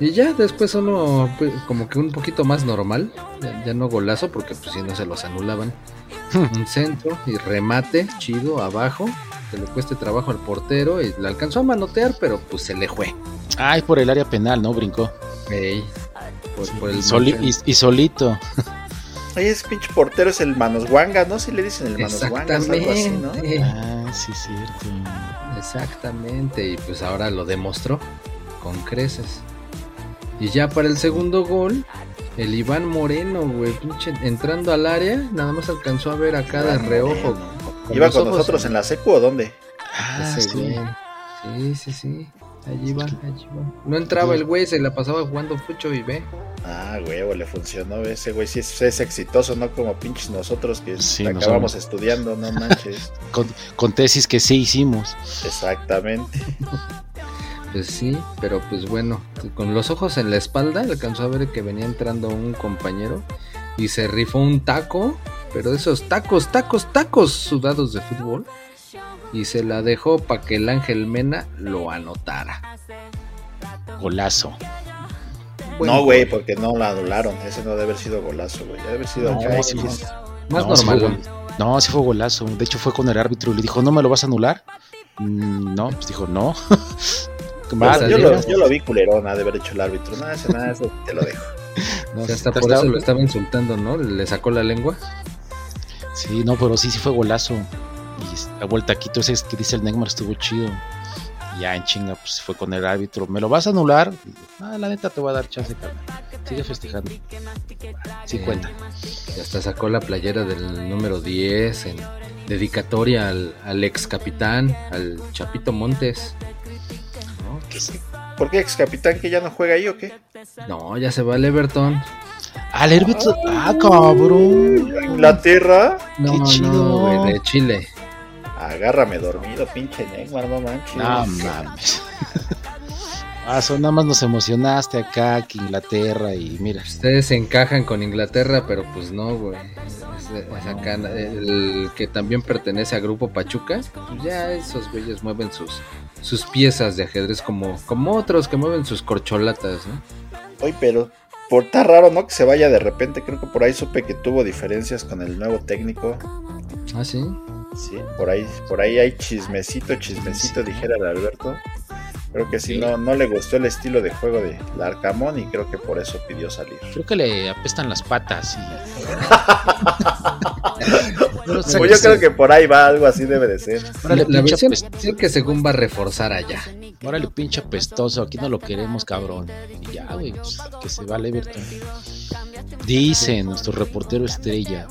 Y ya después uno, pues, como que un poquito más normal. Ya, ya no golazo, porque pues si no se los anulaban. un centro y remate, chido, abajo. Que le cueste trabajo al portero y le alcanzó a manotear, pero pues se le fue. Ay, por el área penal, ¿no? Brincó. Ey, por, por el Soli- Manchester. y, y solito. Oye, ese pinche portero es el Manos Guanga, ¿no? Si le dicen el Manos Guanga, algo así, ¿no? Ah, sí, cierto. Exactamente, y pues ahora lo demostró con creces. Y ya para el segundo gol, el Iván Moreno, güey, pinche, entrando al área, nada más alcanzó a ver acá de reojo. Con ¿Iba con ojos nosotros en la secu o dónde? Ah, ese sí. Sí, sí, sí. Allí va, allí va. No entraba el güey, se la pasaba jugando fucho y ve. Ah, huevo, le funcionó. Ese güey sí es, es exitoso, no como pinches nosotros que Sí, acabamos estudiando, no manches. Con, con tesis que sí hicimos. Exactamente. Pues sí, pero pues bueno, con los ojos en la espalda alcanzó a ver que venía entrando un compañero y se rifó un taco, pero esos tacos, tacos, tacos sudados de fútbol y se la dejó para que el Ángel Mena lo anotara. Golazo. No, güey, gol. porque no lo anularon. Ese no debe haber sido golazo, güey. Debe haber sido No, acá sí, X. Más No, sí fue normal. No, sí fue golazo. De hecho, fue con el árbitro y le dijo, ¿no me lo vas a anular? Mm, No, pues dijo, no. Yo, lo, yo lo vi culerón, ha de haber hecho el árbitro. No, ese nada, ese te lo dejo. No, O sea, hasta está- por eso lo estaba insultando, ¿no? Le sacó la lengua. Sí, no, pero sí, sí fue golazo. Y la vuelta quito ese que dice el Neymar estuvo chido. Y ya en chinga, pues fue con el árbitro. ¿Me lo vas a anular? Ah, la neta te voy a dar chance, carnal. Sigue festejando. Sí Sí. cuenta. Y hasta sacó la playera del número 10 en dedicatoria al, al ex capitán, al Chapito Montes. ¿Por qué ex capitán que ya no juega ahí o qué? No, ya se va al Everton. Al árbitro. Ah, cabrón. Inglaterra, No, Qué chido. no, güey, de Chile. agárrame dormido, pinche Neymar, no manches. No mames. Ah, son nada más nos emocionaste acá que Inglaterra y mira. Ustedes se encajan con Inglaterra, pero pues no, güey. Es, es acá, el que también pertenece a Grupo Pachuca, pues ya esos güeyes mueven sus, sus piezas de ajedrez como, como otros que mueven sus corcholatas, ¿no? Oye, pero por tan raro, ¿no? Que se vaya de repente. Creo que por ahí supe que tuvo diferencias con el nuevo técnico. Ah, sí. Sí, por ahí, por ahí hay chismecito, chismecito, dijera el Alberto. Creo que sí, Sí. no, no le gustó el estilo de juego de Larcamón y creo que por eso pidió salir. Creo que le apestan las patas y. Pues yo creo que por ahí va, algo así debe de ser. Órale, la versión que según va a reforzar allá. órale, pinche apestoso. Aquí no lo queremos, cabrón. Y ya, güey, pues, que se va al Everton. Dice nuestro reportero estrella.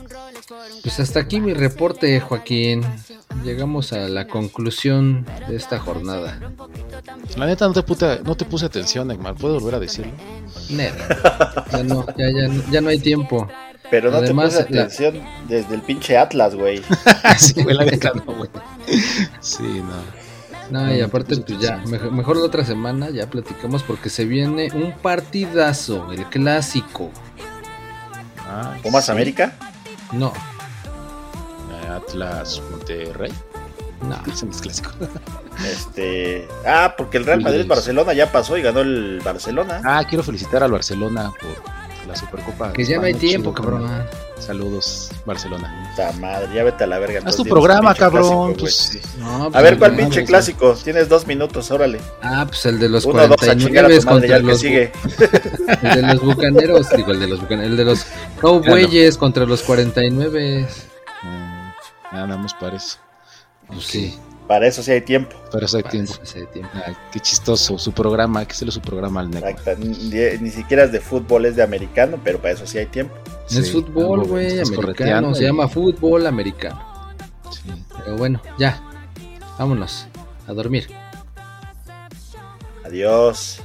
Pues hasta aquí mi reporte, Joaquín. Llegamos a la conclusión de esta jornada. La neta, no te, puta- no te puse atención, Neymar. ¿Puedo volver a decirlo? Neta. Ya no, ya, ya, ya no hay tiempo. Pero no Además, te puse la- atención desde el pinche Atlas, güey. sí, güey, la neta no, güey. Sí, no. No, y aparte, pues, ya, mejor, mejor la otra semana ya platicamos porque se viene un partidazo, el clásico. Ah, ¿Pumas sí. América? No, Atlas Monterrey. no. Ese no es clásico. Este. Ah, porque el Real Madrid Barcelona ya pasó y ganó el Barcelona. Ah, quiero felicitar al Barcelona por la Supercopa. Que ya no hay tiempo, chido, cabrón. Saludos, Barcelona. Puta madre, ya vete a la verga. Haz tu programa, clásico, cabrón. güey. pues, No, A pues, ver, ¿cuál pinche pues, clásico? Tienes dos minutos, órale. Ah, pues el de los Uno, dos, a a 49 madre, contra el que los, sigue. el de los bucaneros, digo, el de los bucaneros, el de los Cowboys contra los 49. mm, nada más para eso. Pues sí, Para eso sí hay tiempo. Pero eso hay para tiempo. eso sí hay tiempo. Ay, qué chistoso. Su programa, que hacerle su programa al negro. Exacto. Ni, ni siquiera es de fútbol, es de americano, pero para eso sí hay tiempo. es fútbol, güey, americano, se y- llama fútbol americano. Sí. Pero bueno, ya, vámonos a dormir. Adiós.